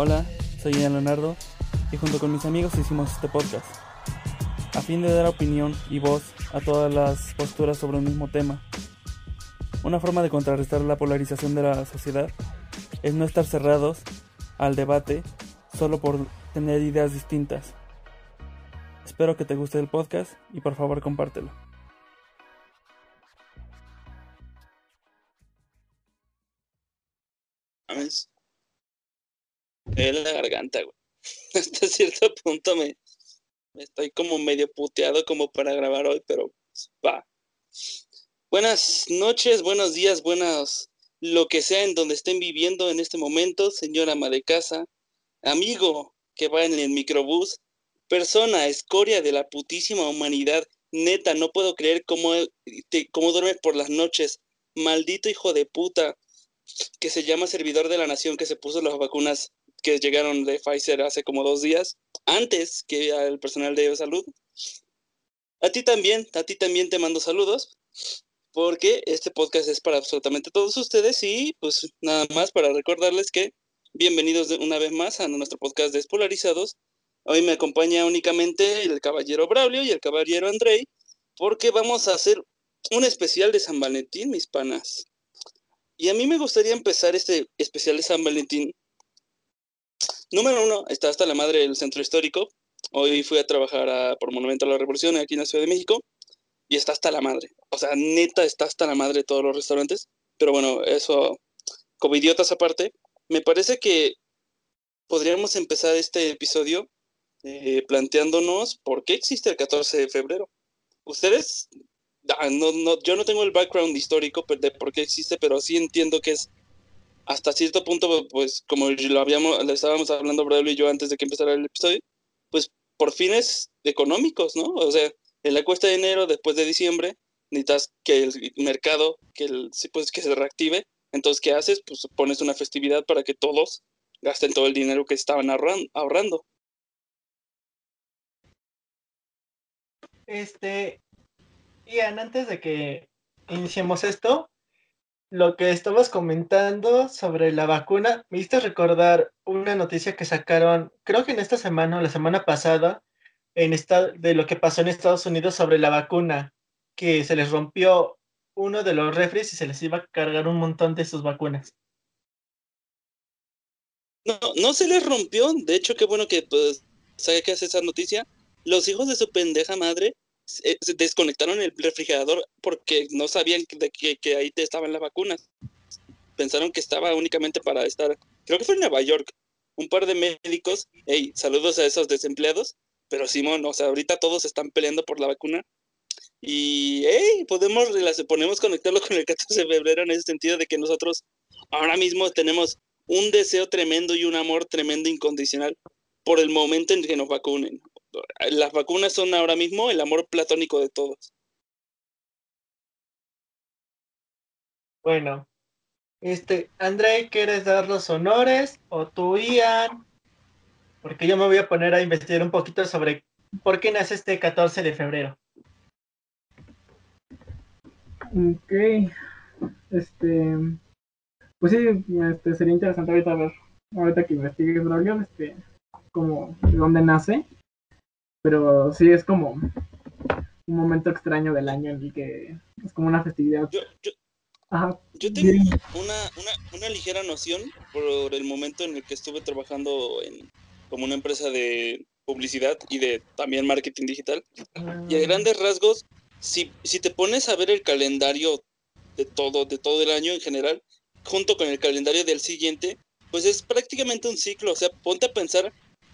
Hola, soy Ian Leonardo y junto con mis amigos hicimos este podcast a fin de dar opinión y voz a todas las posturas sobre un mismo tema. Una forma de contrarrestar la polarización de la sociedad es no estar cerrados al debate solo por tener ideas distintas. Espero que te guste el podcast y por favor compártelo. En la garganta, güey. Hasta cierto punto me, estoy como medio puteado como para grabar hoy, pero va. Buenas noches, buenos días, buenas lo que sea en donde estén viviendo en este momento, señora ama de casa, amigo que va en el microbús, persona, escoria de la putísima humanidad, neta, no puedo creer cómo, te, cómo por las noches, maldito hijo de puta, que se llama servidor de la nación, que se puso las vacunas que llegaron de Pfizer hace como dos días, antes que al personal de salud. A ti también, a ti también te mando saludos, porque este podcast es para absolutamente todos ustedes y pues nada más para recordarles que bienvenidos una vez más a nuestro podcast Despolarizados. Hoy me acompaña únicamente el caballero Braulio y el caballero Andrei, porque vamos a hacer un especial de San Valentín, mis panas. Y a mí me gustaría empezar este especial de San Valentín Número uno, está hasta la madre del centro histórico. Hoy fui a trabajar por Monumento a la Revolución aquí en la Ciudad de México y está hasta la madre. O sea, neta, está hasta la madre de todos los restaurantes. Pero bueno, eso, como idiotas aparte, me parece que podríamos empezar este episodio eh, planteándonos por qué existe el 14 de febrero. Ustedes, ah, no, no, yo no tengo el background histórico de por qué existe, pero sí entiendo que es hasta cierto punto, pues como lo habíamos, le estábamos hablando Bradley y yo antes de que empezara el episodio, pues por fines económicos, ¿no? O sea, en la cuesta de enero, después de diciembre, necesitas que el mercado, que, el, pues, que se reactive. Entonces, ¿qué haces? Pues pones una festividad para que todos gasten todo el dinero que estaban ahorrando. Este, Ian, antes de que iniciemos esto, lo que estabas comentando sobre la vacuna, me hiciste recordar una noticia que sacaron, creo que en esta semana o la semana pasada, en esta, de lo que pasó en Estados Unidos sobre la vacuna, que se les rompió uno de los refres y se les iba a cargar un montón de sus vacunas. No, no se les rompió, de hecho qué bueno que pues, sabe que hace esa noticia. Los hijos de su pendeja madre se desconectaron el refrigerador porque no sabían de que, que, ahí estaban las vacunas. Pensaron que estaba únicamente para estar, creo que fue en Nueva York, un par de médicos, hey, saludos a esos desempleados, pero Simón, o sea, ahorita todos están peleando por la vacuna y, hey, podemos, ponemos conectarlo con el 14 de febrero en ese sentido de que nosotros ahora mismo tenemos un deseo tremendo y un amor tremendo incondicional por el momento en que nos vacunen las vacunas son ahora mismo el amor platónico de todos. Bueno, este, André, ¿quieres dar los honores? O tú, Ian, porque yo me voy a poner a investigar un poquito sobre por qué nace este 14 de febrero. Ok, este, pues sí, este, sería interesante ahorita ver, ahorita que investigues, Braulio, este, como de dónde nace. Pero sí es como un momento extraño del año en el que es como una festividad. Yo, yo, tengo una, una, una, ligera noción por el momento en el que estuve trabajando en como una empresa de publicidad y de también marketing digital. Y a ah. grandes rasgos, si, si te pones a ver el calendario de todo, de todo el año en general, junto con el calendario del siguiente, pues es prácticamente un ciclo. O sea, ponte a pensar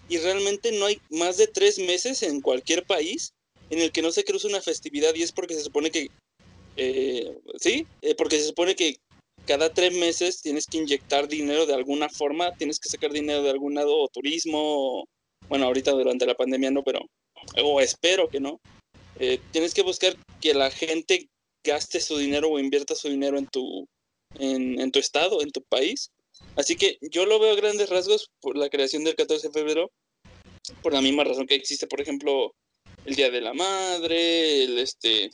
y realmente no hay más de tres meses en cualquier país en el que no se cruce una festividad y es porque se supone que, eh, sí, eh, porque se supone que cada tres meses tienes que inyectar dinero de alguna forma, tienes que sacar dinero de algún lado, o turismo, bueno, ahorita durante la pandemia no, pero, o espero que no. Eh, tienes que buscar que la gente gaste su dinero o invierta su dinero en tu, en, en tu estado, en tu país. Así que yo lo veo a grandes rasgos por la creación del 14 de febrero, por la misma razón que existe, por ejemplo, el Día de la Madre, el este,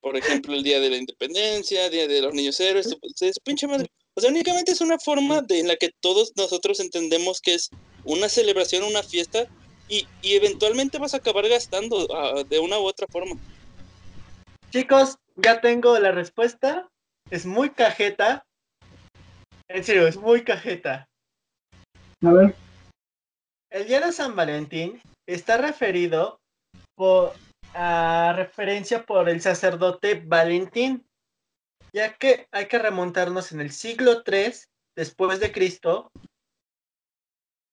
por ejemplo, el Día de la Independencia, Día de los Niños Héroes, pinche madre. O sea, únicamente es una forma de, en la que todos nosotros entendemos que es una celebración, una fiesta, y, y eventualmente vas a acabar gastando ah, de una u otra forma. Chicos, ya tengo la respuesta. Es muy cajeta. En serio, es muy cajeta. A ver, El día de San Valentín está referido por, a referencia por el sacerdote Valentín, ya que hay que remontarnos en el siglo III después de Cristo,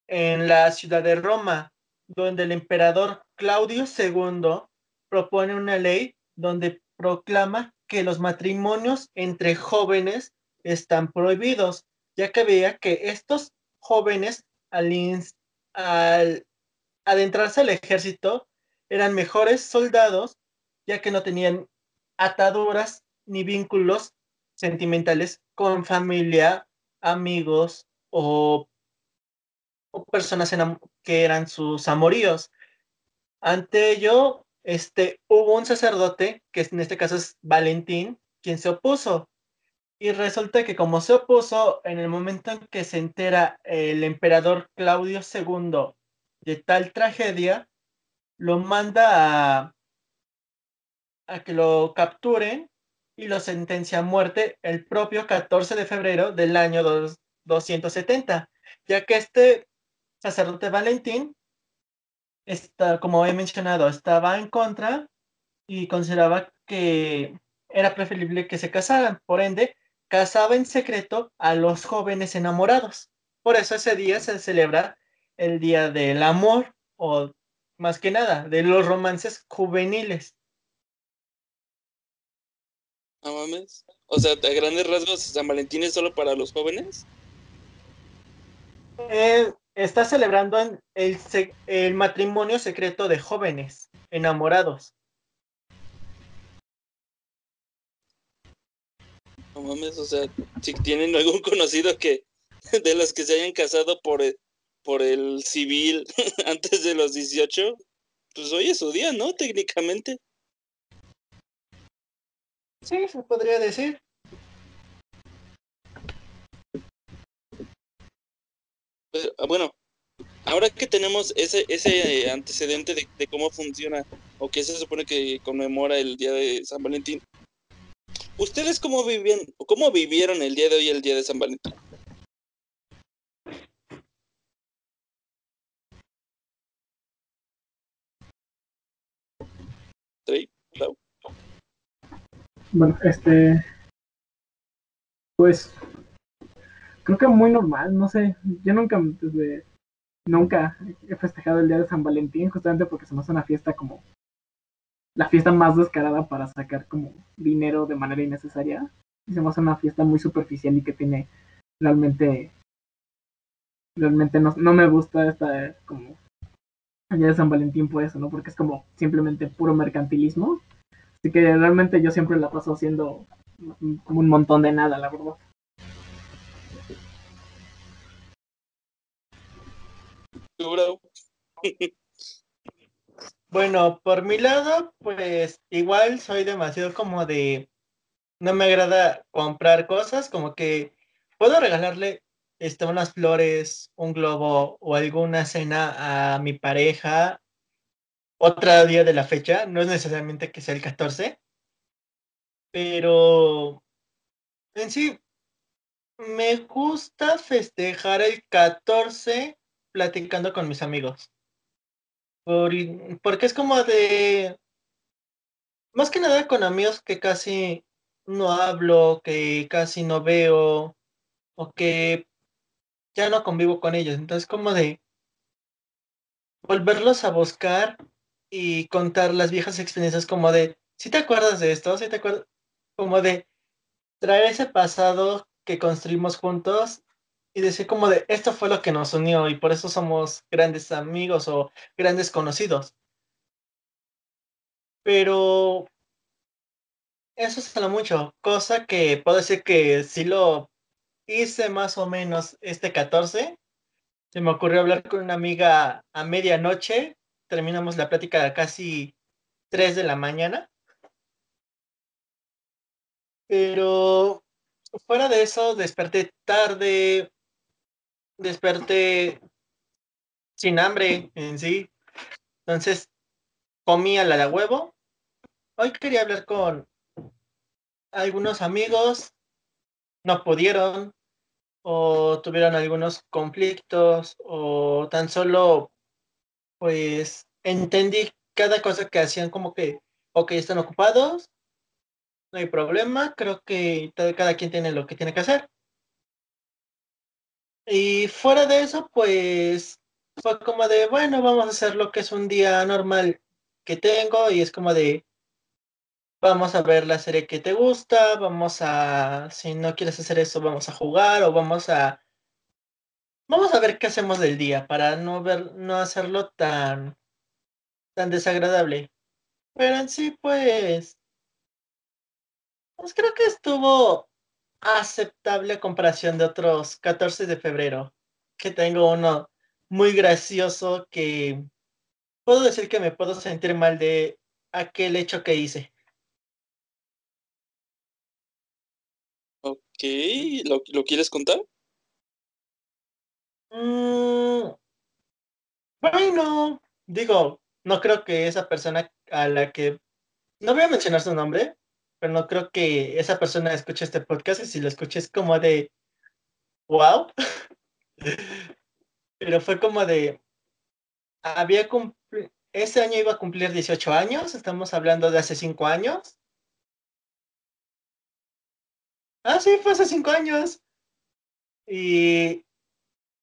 en la ciudad de Roma, donde el emperador Claudio II propone una ley donde proclama que los matrimonios entre jóvenes están prohibidos, ya que veía que estos jóvenes al, al adentrarse al ejército eran mejores soldados, ya que no tenían ataduras ni vínculos sentimentales con familia, amigos o, o personas enam- que eran sus amoríos. Ante ello, este, hubo un sacerdote, que en este caso es Valentín, quien se opuso. Y resulta que como se opuso, en el momento en que se entera el emperador Claudio II de tal tragedia, lo manda a, a que lo capturen y lo sentencia a muerte el propio 14 de febrero del año dos- 270, ya que este sacerdote Valentín, está, como he mencionado, estaba en contra y consideraba que era preferible que se casaran, por ende, casaba en secreto a los jóvenes enamorados. Por eso ese día se celebra el Día del Amor o más que nada de los romances juveniles. No mames. O sea, a grandes rasgos, San Valentín es solo para los jóvenes. Eh, está celebrando el matrimonio secreto de jóvenes enamorados. No mames, o sea, si tienen algún conocido que de los que se hayan casado por el, por el civil antes de los 18, pues hoy es su día, ¿no? Técnicamente. Sí, se podría decir. Pero, ah, bueno, ahora que tenemos ese, ese eh, antecedente de, de cómo funciona o que se supone que conmemora el día de San Valentín, ¿ustedes cómo vivían cómo vivieron el día de hoy, el día de San Valentín? Bueno, este. Pues. Creo que muy normal, no sé. Yo nunca, desde. Nunca he festejado el día de San Valentín, justamente porque se me hace una fiesta como. La fiesta más descarada para sacar como dinero de manera innecesaria. Y se me hace una fiesta muy superficial y que tiene realmente. Realmente no, no me gusta esta como día de San Valentín por eso, ¿no? Porque es como simplemente puro mercantilismo. Así que realmente yo siempre la paso haciendo como un montón de nada, la verdad. Bueno, por mi lado, pues igual soy demasiado como de... No me agrada comprar cosas, como que puedo regalarle este, unas flores, un globo o alguna cena a mi pareja otro día de la fecha, no es necesariamente que sea el 14, pero en sí me gusta festejar el 14 platicando con mis amigos. Por- porque es como de... Más que nada con amigos que casi no hablo, que casi no veo, o que ya no convivo con ellos. Entonces como de volverlos a buscar y contar las viejas experiencias como de, si te acuerdas de esto? si te acuerdas? Como de traer ese pasado que construimos juntos y decir como de, esto fue lo que nos unió y por eso somos grandes amigos o grandes conocidos. Pero eso es lo mucho, cosa que puedo decir que si lo hice más o menos este 14, se me ocurrió hablar con una amiga a medianoche, terminamos la plática a casi 3 de la mañana. Pero fuera de eso, desperté tarde, desperté sin hambre en sí. Entonces, comí la de huevo. Hoy quería hablar con algunos amigos, no pudieron, o tuvieron algunos conflictos, o tan solo, pues, entendí cada cosa que hacían como que, ok, están ocupados, no hay problema, creo que cada quien tiene lo que tiene que hacer. Y fuera de eso, pues fue como de, bueno, vamos a hacer lo que es un día normal que tengo y es como de, vamos a ver la serie que te gusta, vamos a, si no quieres hacer eso, vamos a jugar o vamos a, vamos a ver qué hacemos del día para no ver, no hacerlo tan, tan desagradable. Pero en sí, pues, pues creo que estuvo aceptable a comparación de otros 14 de febrero, que tengo uno muy gracioso que puedo decir que me puedo sentir mal de aquel hecho que hice. Ok, ¿lo, ¿lo quieres contar? Mm, bueno, digo, no creo que esa persona a la que... No voy a mencionar su nombre, pero no creo que esa persona escuche este podcast y si lo escuche es como de... ¡Wow! pero fue como de... Había cumplido... Ese año iba a cumplir 18 años, estamos hablando de hace 5 años. Ah, sí, fue hace 5 años. Y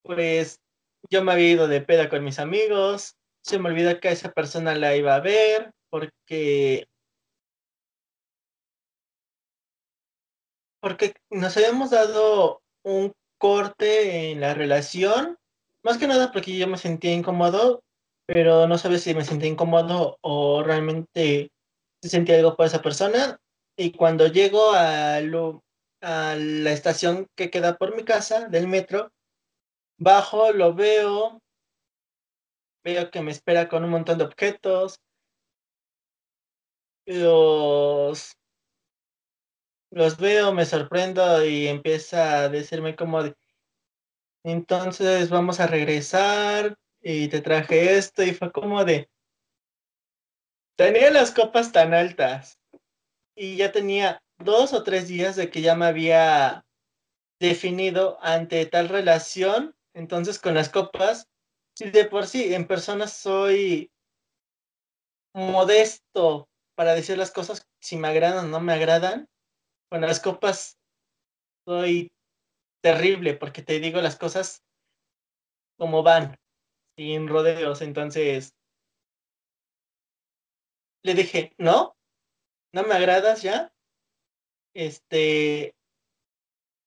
pues yo me había ido de peda con mis amigos, se me olvidó que esa persona la iba a ver porque porque nos habíamos dado un corte en la relación, más que nada porque yo me sentía incómodo, pero no sabía si me sentía incómodo o realmente sentía algo por esa persona. Y cuando llego a, a la estación que queda por mi casa del metro, bajo, lo veo, veo que me espera con un montón de objetos, los, los veo, me sorprendo y empieza a decirme como de, entonces vamos a regresar y te traje esto y fue como de, tenía las copas tan altas y ya tenía dos o tres días de que ya me había definido ante tal relación, entonces con las copas, si de por sí en persona soy modesto para decir las cosas si me agradan o no me agradan, con las copas soy terrible porque te digo las cosas como van, sin rodeos, entonces le dije, no, no me agradas ya, este,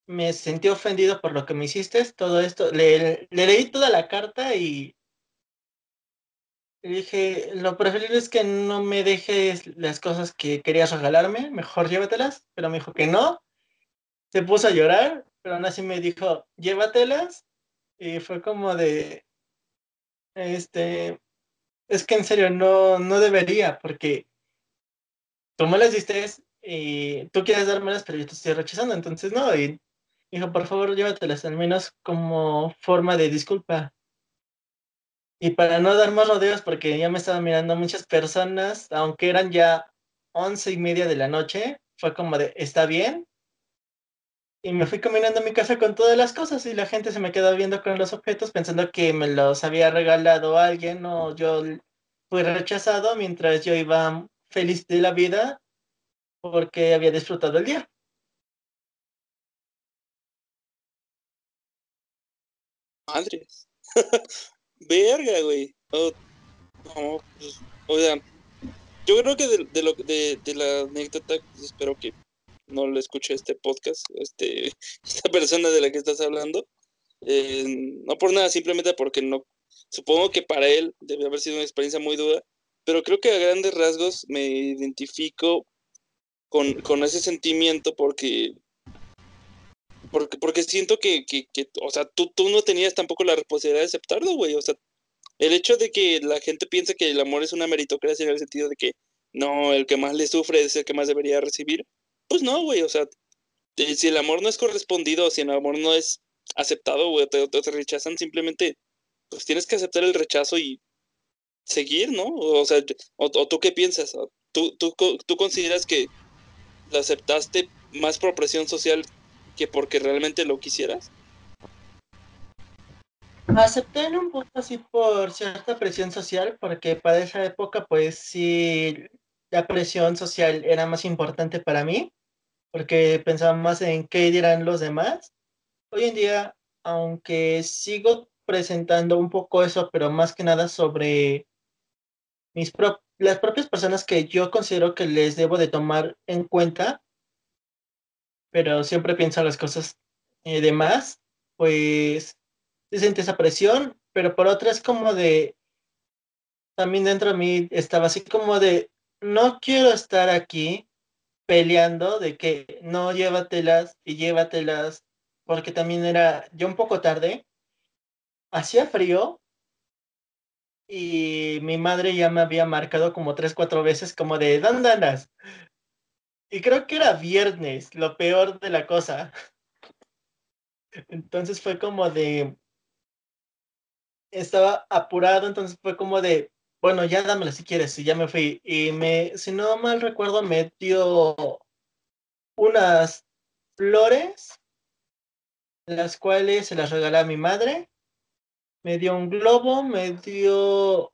me sentí ofendido por lo que me hiciste, todo esto, le, le leí toda la carta y dije, lo preferible es que no me dejes las cosas que querías regalarme, mejor llévatelas, pero me dijo que no, se puso a llorar, pero aún así me dijo, llévatelas, y fue como de, este, es que en serio, no, no debería, porque tú me las diste y tú quieres dármelas, pero yo te estoy rechazando, entonces no, y dijo, por favor, llévatelas, al menos como forma de disculpa. Y para no dar más rodeos, porque ya me estaban mirando muchas personas, aunque eran ya once y media de la noche, fue como de, ¿está bien? Y me fui caminando a mi casa con todas las cosas y la gente se me quedó viendo con los objetos pensando que me los había regalado alguien o yo fui rechazado mientras yo iba feliz de la vida porque había disfrutado el día. Madres. Verga, güey. Oh, no, pues, o sea, yo creo que de, de lo, de, de, la anécdota, pues, espero que no le escuche este podcast, este, esta persona de la que estás hablando. Eh, no por nada, simplemente porque no, supongo que para él debe haber sido una experiencia muy dura, pero creo que a grandes rasgos me identifico con, con ese sentimiento porque porque, porque siento que, que, que, o sea, tú, tú no tenías tampoco la responsabilidad de aceptarlo, güey. O sea, el hecho de que la gente piense que el amor es una meritocracia en el sentido de que no, el que más le sufre es el que más debería recibir, pues no, güey. O sea, si el amor no es correspondido, si el amor no es aceptado, güey, te, te, rechazan, simplemente, pues tienes que aceptar el rechazo y seguir, ¿no? O sea, o, tú qué piensas? ¿Tú, tú, ¿Tú consideras que lo aceptaste más por presión social que porque realmente lo quisieras? Acepté en un punto así por cierta presión social, porque para esa época, pues sí, la presión social era más importante para mí, porque pensaba más en qué dirán los demás. Hoy en día, aunque sigo presentando un poco eso, pero más que nada sobre mis las propias personas que yo considero que les debo de tomar en cuenta, pero siempre pienso las cosas eh, de más, pues se siente esa presión, pero por otra es como de, también dentro de mí estaba así como de, no quiero estar aquí peleando de que no llévatelas y llévatelas, porque también era yo un poco tarde, hacía frío y mi madre ya me había marcado como tres, cuatro veces como de, ¿dónde andas? Y creo que era viernes, lo peor de la cosa. Entonces fue como de, estaba apurado, entonces fue como de, bueno, ya dámela si quieres, y ya me fui. Y me, si no mal recuerdo, me dio unas flores, las cuales se las regalé a mi madre. Me dio un globo, me dio,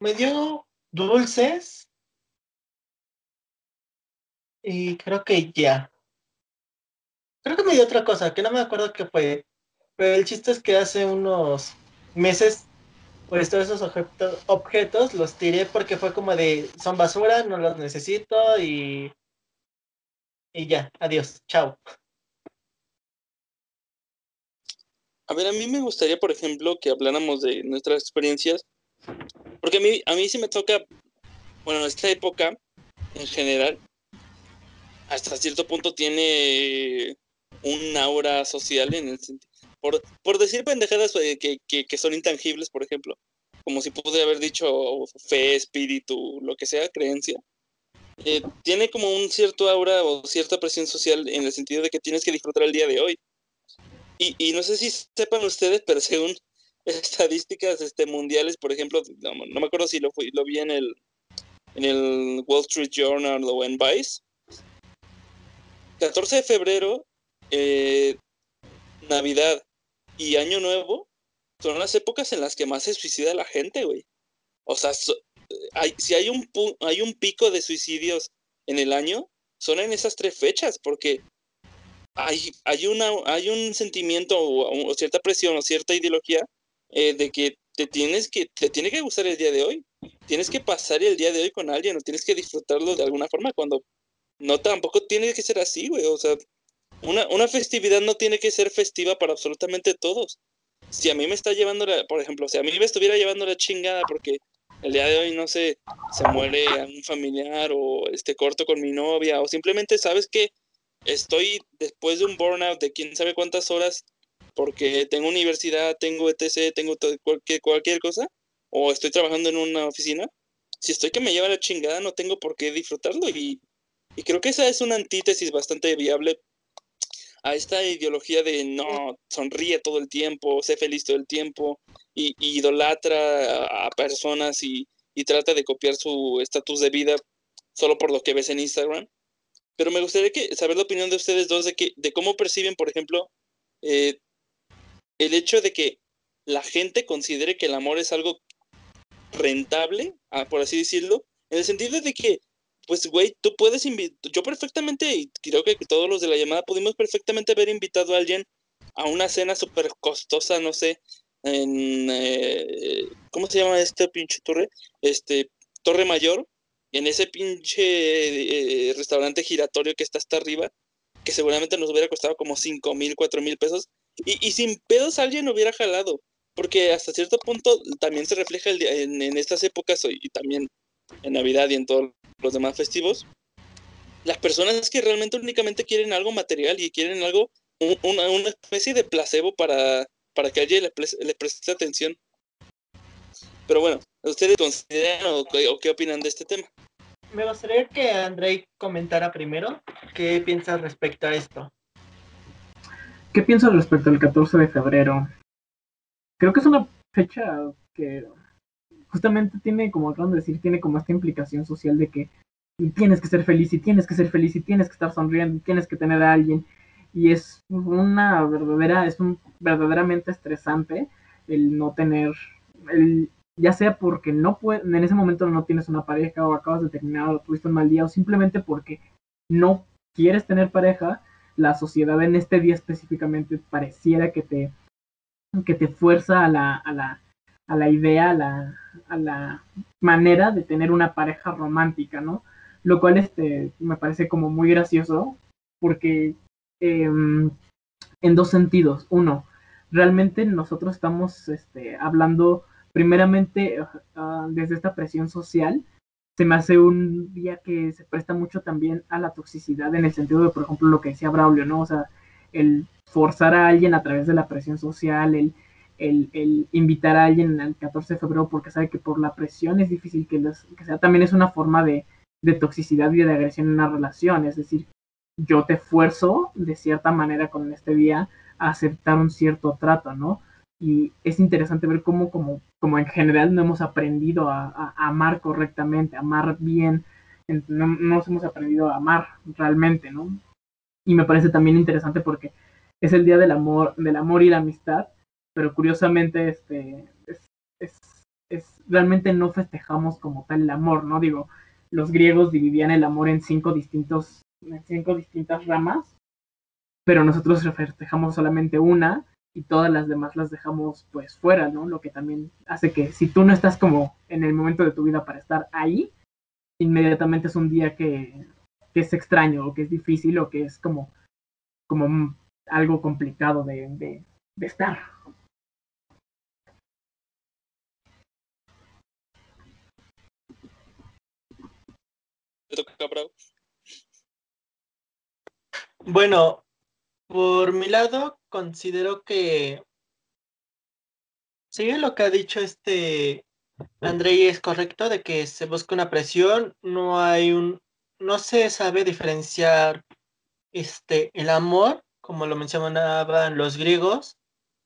me dio dulces. Y creo que ya. Creo que me dio otra cosa, que no me acuerdo qué fue. Pero el chiste es que hace unos meses, pues todos esos objetos, objetos los tiré porque fue como de, son basura, no los necesito y... Y ya, adiós, chao. A ver, a mí me gustaría, por ejemplo, que habláramos de nuestras experiencias, porque a mí, a mí sí me toca, bueno, esta época, en general, hasta cierto punto tiene un aura social en el sentido, por, decir pendejadas eh, que, que, son intangibles, por ejemplo, como si pude haber dicho fe, espíritu, lo que sea, creencia, eh, tiene como un cierto aura o cierta presión social en el sentido de que tienes que disfrutar el día de hoy. Y, y no sé si sepan ustedes, pero según estadísticas este, mundiales, por ejemplo, no, me acuerdo si lo, lo vi en el, en el Wall Street Journal o en Vice, 14 de febrero, eh, Navidad, y Año Nuevo son las épocas en las que más se suicida la gente, güey. O sea, hay, si hay un, hay un pico de suicidios en el año, son en esas tres fechas, porque hay, hay, una, hay un sentimiento o, cierta presión o cierta ideología eh, de que te tienes que, te tiene que gustar el día de hoy. Tienes que pasar el día de hoy con alguien o tienes que disfrutarlo de alguna forma cuando no tampoco tiene que ser así, güey. O sea, una, una festividad no tiene que ser festiva para absolutamente todos. Si a mí me está llevando, la, por ejemplo, si a mí me estuviera llevando la chingada porque el día de hoy, no sé, se muere un familiar o este corto con mi novia o simplemente sabes que estoy después de un burnout de quién sabe cuántas horas porque tengo universidad, tengo etc, tengo cualquier, cualquier cosa o estoy trabajando en una oficina, si estoy que me lleva la chingada no tengo por qué disfrutarlo y, y creo que esa es una antítesis bastante viable a esta ideología de no, sonríe todo el tiempo, sé feliz todo el tiempo, y, idolatra a, personas y, trata de copiar su estatus de vida solo por lo que ves en Instagram. Pero me gustaría que, saber la opinión de ustedes dos de, que, de cómo perciben, por ejemplo, eh, el hecho de que la gente considere que el amor es algo rentable, ah, por así decirlo, en el sentido de que pues, güey, tú puedes invitar, yo perfectamente, y creo que todos los de la llamada pudimos perfectamente haber invitado a alguien a una cena súper costosa, no sé, en, eh, ¿cómo se llama este pinche torre? Este, Torre Mayor, en ese pinche eh, restaurante giratorio que está hasta arriba, que seguramente nos hubiera costado como 5 mil, 4 mil pesos, y, y, sin pedos alguien hubiera jalado, porque hasta cierto punto también se refleja el, en, en estas épocas y también en Navidad y en todos los demás festivos, las personas que realmente únicamente quieren algo material y quieren algo, una, una especie de placebo para, para que alguien le, preste atención. Pero bueno, ¿ustedes consideran o, qué opinan de este tema? me gustaría que Andrei comentara primero qué piensas respecto a esto. ¿Qué pienso respecto al 14 de febrero? Creo que es una fecha que justamente tiene, como acaban de decir, tiene como esta implicación social de que tienes que ser feliz y tienes que ser feliz y tienes que estar sonriendo y tienes que tener a alguien. Y es una verdadera, es un verdaderamente estresante el no tener, el, ya sea porque no puede, en ese momento no tienes una pareja o acabas de terminar o tuviste un mal día o simplemente porque no quieres tener pareja, la sociedad en este día específicamente pareciera que te, que te fuerza a la, a la, a la idea, a la, a la manera de tener una pareja romántica, ¿no? Lo cual este, me parece como muy gracioso porque Em, en dos sentidos. Uno, realmente nosotros estamos este, hablando primeramente uh, desde esta presión social. Se me hace un día que se presta mucho también a la toxicidad en el sentido de, por ejemplo, lo que decía Braulio, ¿no? O sea, el forzar a alguien a través de la presión social, el, el, invitar a alguien al 14 de febrero porque sabe que por la presión es difícil que, que sea, también es una forma de, toxicidad y de agresión en una relación. Es decir, yo te esfuerzo de cierta manera con este día a aceptar un cierto trato, ¿no? Y es interesante ver cómo, como, como en general no hemos aprendido a, amar correctamente, a amar bien, no, nos hemos aprendido a amar realmente, ¿no? Y me parece también interesante porque es el día del amor, del amor y la amistad, pero curiosamente este, es, es, realmente no festejamos como tal el amor, ¿no? Digo, los griegos dividían el amor en cinco distintos en cinco distintas ramas, pero nosotros festejamos solamente una y todas las demás las dejamos pues fuera, ¿no? Lo que también hace que si tú no estás como en el momento de tu vida para estar ahí, inmediatamente es un día que, es extraño o que es difícil o que es como, como algo complicado de, de, de estar. Bueno, por mi lado, considero que sí, lo que ha dicho este Andrei es correcto, de que se busca una presión, no hay un, no se sabe diferenciar este el amor, como lo mencionaban los griegos,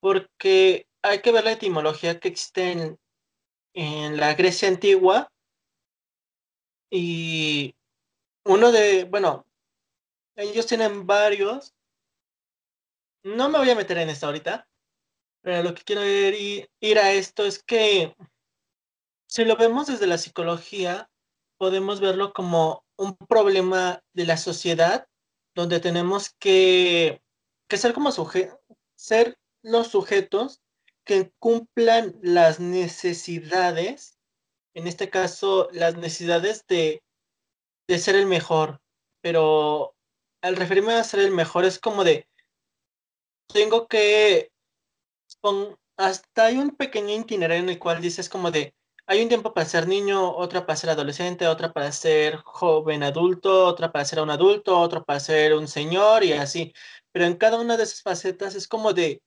porque hay que ver la etimología que existe en, en la Grecia antigua y uno de, bueno, ellos tienen varios. No me voy a meter en esto ahorita, pero lo que quiero ir, a esto es que si lo vemos desde la psicología, podemos verlo como un problema de la sociedad donde tenemos que, que ser como ser los sujetos que cumplan las necesidades, en este caso las necesidades de, de ser el mejor, pero al referirme a ser el mejor es como de, tengo que, hasta hay un pequeño itinerario en el cual dices como de, hay un tiempo para ser niño, otra para ser adolescente, otra para ser joven adulto, otra para ser un adulto, otra para ser un señor y así. Pero en cada una de esas facetas es como de,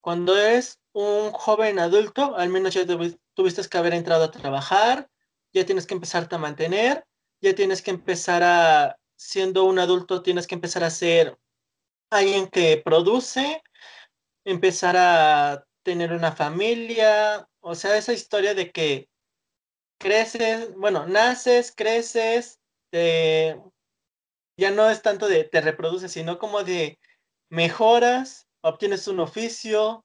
cuando eres un joven adulto, al menos ya tuviste que haber entrado a trabajar, ya tienes que empezarte a mantener, ya tienes que empezar a siendo un adulto tienes que empezar a ser alguien que produce, empezar a tener una familia, o sea, esa historia de que creces, bueno, naces, creces, ya no es tanto de te reproduces, sino como de mejoras, obtienes un oficio,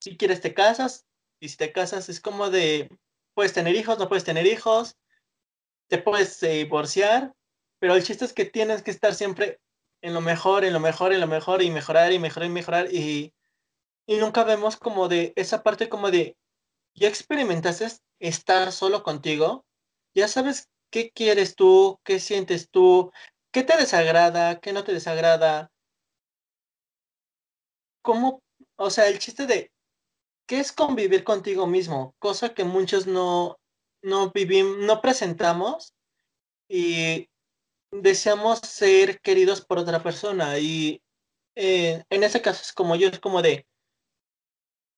si quieres te casas, y si te casas es como de, puedes tener hijos, no puedes tener hijos, te puedes divorciar, pero el chiste es que tienes que estar siempre en lo mejor, en lo mejor, en lo mejor, y mejorar, y mejorar, y mejorar, y, y nunca vemos como de esa parte como de, ya experimentaste estar solo contigo, ya sabes qué quieres tú, qué sientes tú, qué te desagrada, qué no te desagrada, cómo, o sea, el chiste de, ¿qué es convivir contigo mismo? Cosa que muchos no, no vivimos, no presentamos, y deseamos ser queridos por otra persona y eh, en ese caso es como yo, es como de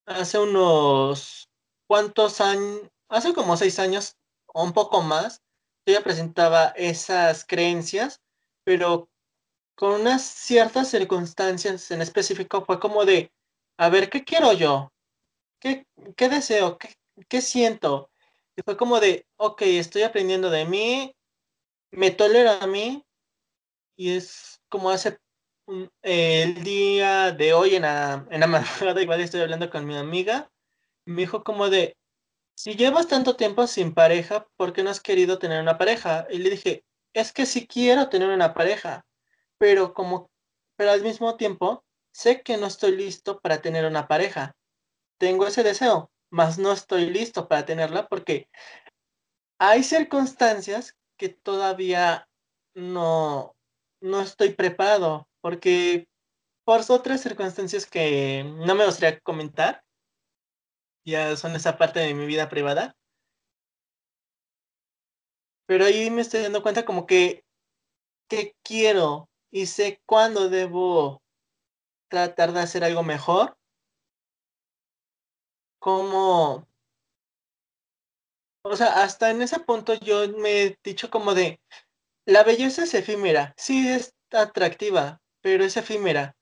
hace unos cuantos años, hace como seis años o un poco más, ella presentaba esas creencias, pero con unas ciertas circunstancias en específico fue como de, a ver, ¿qué quiero yo? ¿Qué, qué deseo? ¿Qué, ¿Qué siento? Y fue como de, ok, estoy aprendiendo de mí, me tolero a mí, y es como hace el día de hoy en la, en la madrugada, igual estoy hablando con mi amiga, me dijo como de, si llevas tanto tiempo sin pareja, ¿por qué no has querido tener una pareja? Y le dije, es que sí quiero tener una pareja, pero como, pero al mismo tiempo, sé que no estoy listo para tener una pareja. Tengo ese deseo, mas no estoy listo para tenerla porque hay circunstancias que todavía no, no estoy preparado, porque por otras circunstancias que no me gustaría comentar, ya son esa parte de mi vida privada. Pero ahí me estoy dando cuenta como que, que quiero y sé cuándo debo tratar de hacer algo mejor. Como, o sea, hasta en ese punto yo me he dicho como de, la belleza es efímera, sí es atractiva, pero es efímera.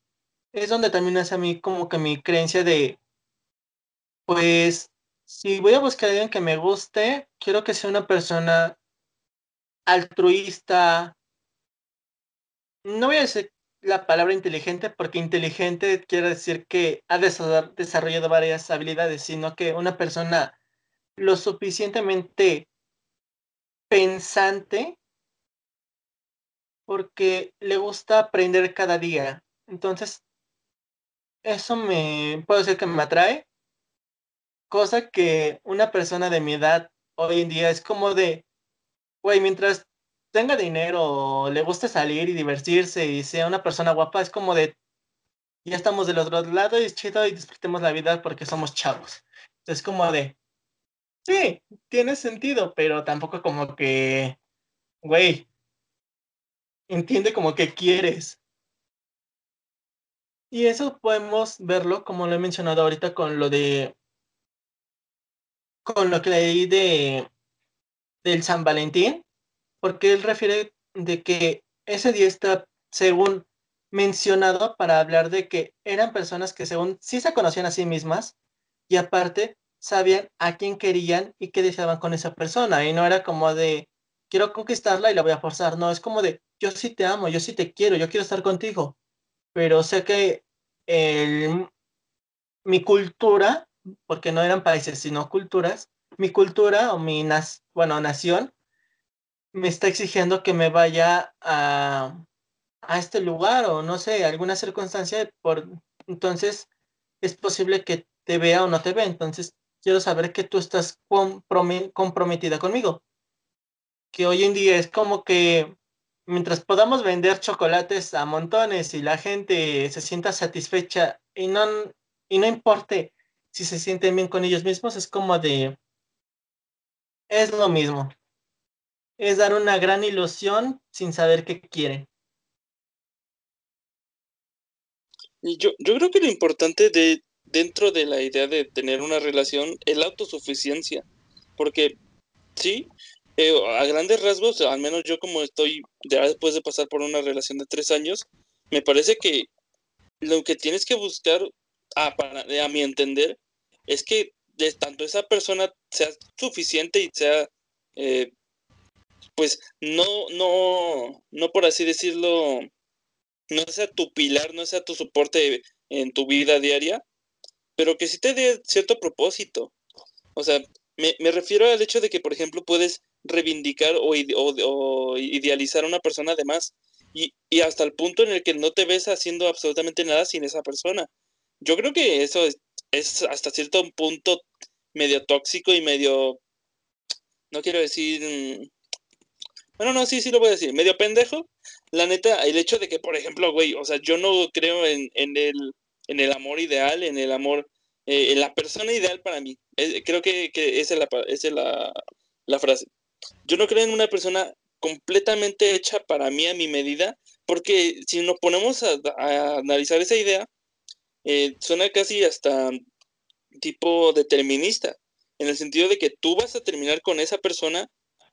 Es donde también es a mí como que mi creencia de, pues, si voy a buscar a alguien que me guste, quiero que sea una persona altruista. No voy a decir la palabra inteligente porque inteligente quiere decir que ha desarrollado varias habilidades, sino que una persona lo suficientemente pensante porque le gusta aprender cada día. Entonces, eso me puedo decir que me atrae, cosa que una persona de mi edad hoy en día es como de, güey, mientras tenga dinero, le guste salir y divertirse y sea una persona guapa, es como de, ya estamos del otro lado y es chido y disfrutemos la vida porque somos chavos. Es como de, sí, tiene sentido, pero tampoco como que, güey, entiende como que quieres. Y eso podemos verlo, como lo he mencionado ahorita, con lo de. con lo que leí de. del San Valentín, porque él refiere de que ese día está, según mencionado, para hablar de que eran personas que, según sí se conocían a sí mismas, y aparte sabían a quién querían y qué deseaban con esa persona. Y no era como de quiero conquistarla y la voy a forzar. No, es como de yo sí te amo, yo sí te quiero, yo quiero estar contigo. Pero sé que el, mi cultura, porque no eran países, sino culturas, mi cultura o mi bueno, nación me está exigiendo que me vaya a, a este lugar o no sé, alguna circunstancia. Por, entonces es posible que te vea o no te vea. Entonces quiero saber que tú estás comprometida conmigo. Que hoy en día es como que mientras podamos vender chocolates a montones y la gente se sienta satisfecha y no, y no importe si se sienten bien con ellos mismos, es como de... Es lo mismo. Es dar una gran ilusión sin saber qué quieren. Y yo, yo creo que lo importante de dentro de la idea de tener una relación es la autosuficiencia. Porque sí, eh, a grandes rasgos, al menos yo como estoy ya después de pasar por una relación de tres años, me parece que lo que tienes que buscar, a, para, a mi entender, es que de, tanto esa persona sea suficiente y sea, eh, pues, no, no, no por así decirlo, no sea tu pilar, no sea tu soporte en tu vida diaria, pero que sí te dé cierto propósito. O sea, me, me refiero al hecho de que, por ejemplo, puedes reivindicar o, idealizar a una persona de más. Y, hasta el punto en el que no te ves haciendo absolutamente nada sin esa persona. Yo creo que eso es, hasta cierto punto medio tóxico y medio, no quiero decir, mm, bueno, no, sí, sí lo voy a decir, medio pendejo. La neta, el hecho de que, por ejemplo, güey, o sea, yo no creo en, el, en el amor ideal, en el amor, eh, en la persona ideal para mí. Eh, creo que, esa es, la, esa es la, la frase. Yo no creo en una persona completamente hecha para mí a mi medida, porque si nos ponemos a, analizar esa idea, eh, suena casi hasta tipo determinista, en el sentido de que tú vas a terminar con esa persona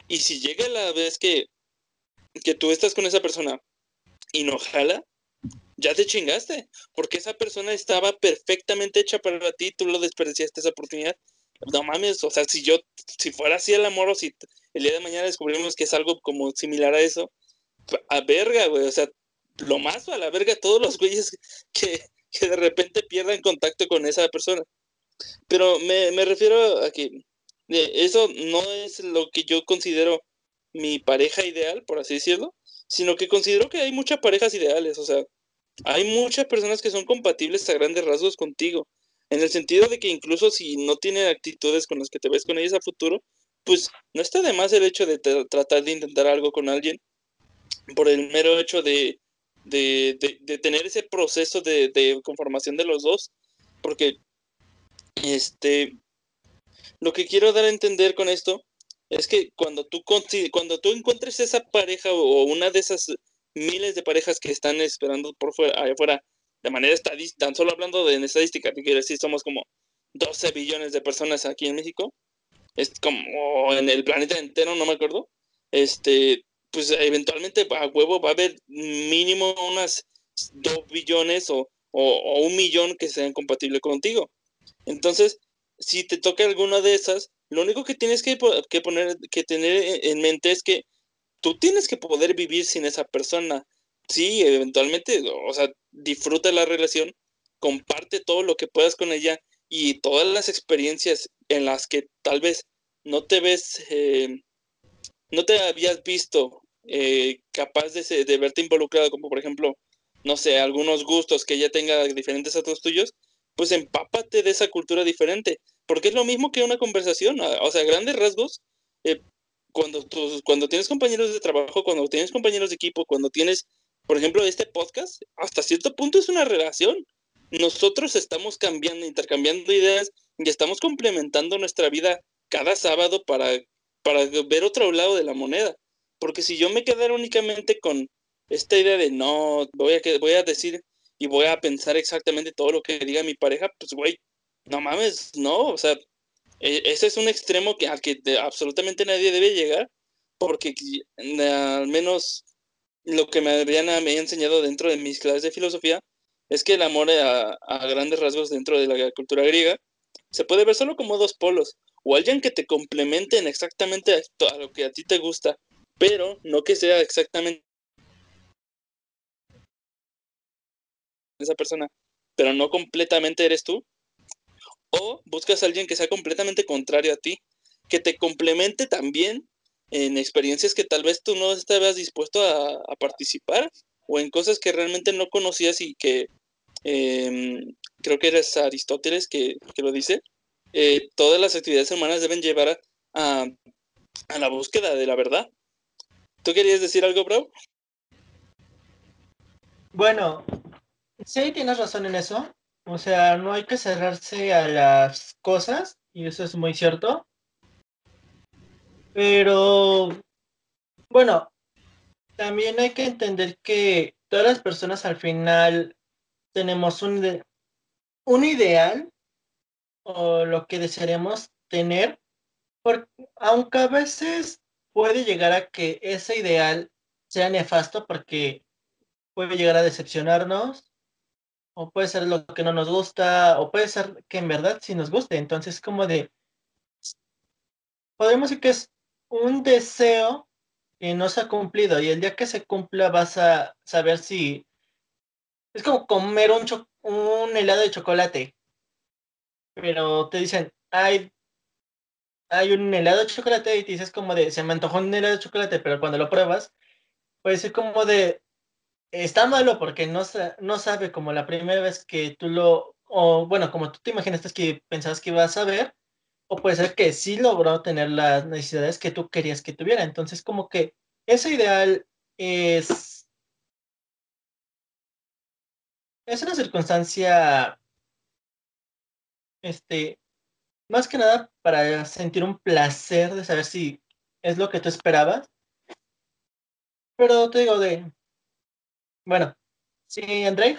Y si llega la vez que, que tú estás con esa persona y no jala, ya te chingaste, porque esa persona estaba perfectamente hecha para ti, tú lo desperdiciaste esa oportunidad. No mames, o sea, si yo, si fuera así el amor o si el día de mañana descubrimos que es algo como similar a eso, a verga, güey, o sea, lo más a la verga todos los güeyes que, que de repente pierdan contacto con esa persona. Pero me, me refiero a que eso no es lo que yo considero mi pareja ideal, por así decirlo, sino que considero que hay muchas parejas ideales, o sea, hay muchas personas que son compatibles a grandes rasgos contigo, en el sentido de que incluso si no tienen actitudes con las que te ves con ellas a futuro, pues no está de más el hecho de tratar de intentar algo con alguien por el mero hecho de, de, de, tener ese proceso de, de, conformación de los dos, porque este, lo que quiero dar a entender con esto es que cuando tú, cuando tú encuentres esa pareja o una de esas miles de parejas que están esperando por fuera, afuera, de manera estadística, tan solo hablando de estadística, que quiere decir somos como 12 billones de personas aquí en México, es como en el planeta entero, no me acuerdo, este, pues eventualmente a huevo va a haber mínimo unas 2 billones o, o, un millón que sean compatibles contigo. Entonces, si te toca alguna de esas, lo único que tienes que, poner, que tener en mente es que tú tienes que poder vivir sin esa persona. Sí, eventualmente, o sea, disfruta la relación, comparte todo lo que puedas con ella y todas las experiencias en las que tal vez no te ves, eh, no te habías visto eh, capaz de, de, verte involucrado, como por ejemplo, no sé, algunos gustos que ella tenga diferentes a los tuyos, pues empápate de esa cultura diferente, porque es lo mismo que una conversación, o sea, grandes rasgos, eh, cuando, cuando tienes compañeros de trabajo, cuando tienes compañeros de equipo, cuando tienes, por ejemplo, este podcast, hasta cierto punto es una relación. Nosotros estamos cambiando, intercambiando ideas y estamos complementando nuestra vida cada sábado para, para ver otro lado de la moneda. Porque si yo me quedara únicamente con esta idea de no, voy a, voy a decir y voy a pensar exactamente todo lo que diga mi pareja, pues güey, no mames, no, o sea, e, ese es un extremo que, al que absolutamente nadie debe llegar, porque al menos lo que me habían me enseñado dentro de mis clases de filosofía es que el amor a, grandes rasgos dentro de la cultura griega se puede ver solo como dos polos, o alguien que te complementen exactamente a lo que a ti te gusta, pero no que sea exactamente esa persona, pero no completamente eres tú, o buscas a alguien que sea completamente contrario a ti, que te complemente también en experiencias que tal vez tú no estabas dispuesto a, participar o en cosas que realmente no conocías y que em, creo que eres Aristóteles que, lo dice. Eh, todas las actividades humanas deben llevar a, a, la búsqueda de la verdad. ¿Tú querías decir algo, bro? Bueno, sí, tienes razón en eso. O sea, no hay que cerrarse a las cosas, y eso es muy cierto. Pero, bueno, también hay que entender que todas las personas al final tenemos un, un ideal o lo que desearíamos tener, porque, aunque a veces puede llegar a que ese ideal sea nefasto porque puede llegar a decepcionarnos o puede ser lo que no nos gusta, o puede ser que en verdad sí nos guste. Entonces, como de, podemos decir que es un deseo que no se ha cumplido y el día que se cumpla vas a saber si es como comer un, helado de chocolate, pero te dicen, hay, hay un helado de chocolate y te dices como de, se me antojó un helado de chocolate, pero cuando lo pruebas, puede ser como de, está malo porque no, no sabe como la primera vez que tú lo, o bueno, como tú te imaginaste que pensabas que ibas a ver, o puede ser que sí logró tener las necesidades que tú querías que tuviera. Entonces, como que ese ideal es, es una circunstancia, este, más que nada para sentir un placer de saber si es lo que tú esperabas. Pero te digo, de, bueno, sí, André.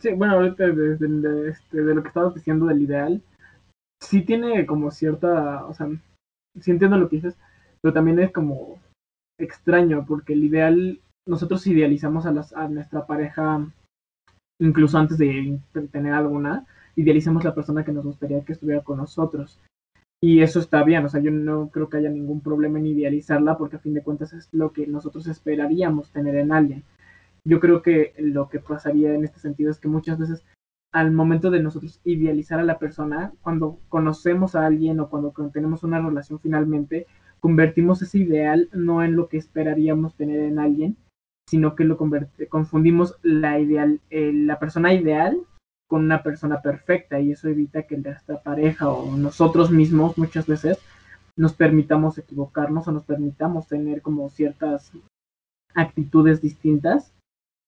Sí, bueno, ahorita de, este, de, lo que estabas diciendo del ideal, sí tiene como cierta, o sea, sí entiendo lo que dices, pero también es como extraño, porque el ideal, nosotros idealizamos a, las, a nuestra pareja, incluso antes de tener alguna, idealizamos la persona que nos gustaría que estuviera con nosotros. Y eso está bien, o sea, yo no creo que haya ningún problema en idealizarla porque a fin de cuentas es lo que nosotros esperaríamos tener en alguien. Yo creo que lo que pasaría en este sentido es que muchas veces al momento de nosotros idealizar a la persona, cuando conocemos a alguien o cuando tenemos una relación finalmente, convertimos ese ideal no en lo que esperaríamos tener en alguien, sino que lo confundimos la ideal, eh, la persona ideal con una persona perfecta y eso evita que nuestra pareja o nosotros mismos muchas veces nos permitamos equivocarnos o nos permitamos tener como ciertas actitudes distintas.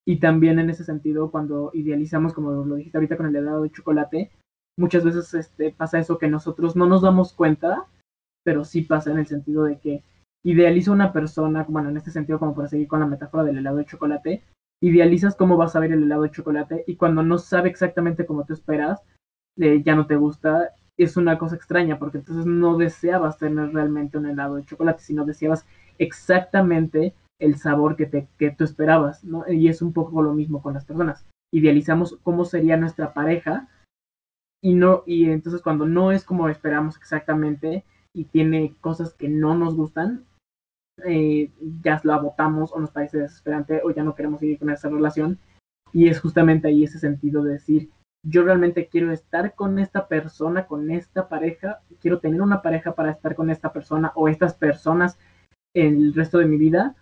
Y también en ese sentido cuando idealizamos como lo dijiste ahorita con el helado de chocolate muchas veces este, pasa eso que nosotros no nos damos cuenta pero sí pasa en el sentido de que idealizo una persona, bueno, en este sentido como para seguir con la metáfora del helado de chocolate, idealizas cómo vas a ver el helado de chocolate y cuando no sabe exactamente cómo te esperas, eh, ya no te gusta, es una cosa extraña porque entonces no deseabas tener realmente un helado de chocolate, sino deseabas exactamente el sabor que, te, que tú esperabas, ¿no? Y es un poco lo mismo con las personas. Idealizamos cómo sería nuestra pareja y no y entonces cuando no es como esperamos exactamente y tiene cosas que no nos gustan, eh, ya la votamos o nos parece desesperante o ya no queremos seguir con esa relación. Y es justamente ahí ese sentido de decir, yo realmente quiero estar con esta persona, con esta pareja, quiero tener una pareja para estar con esta persona o estas personas el resto de mi vida,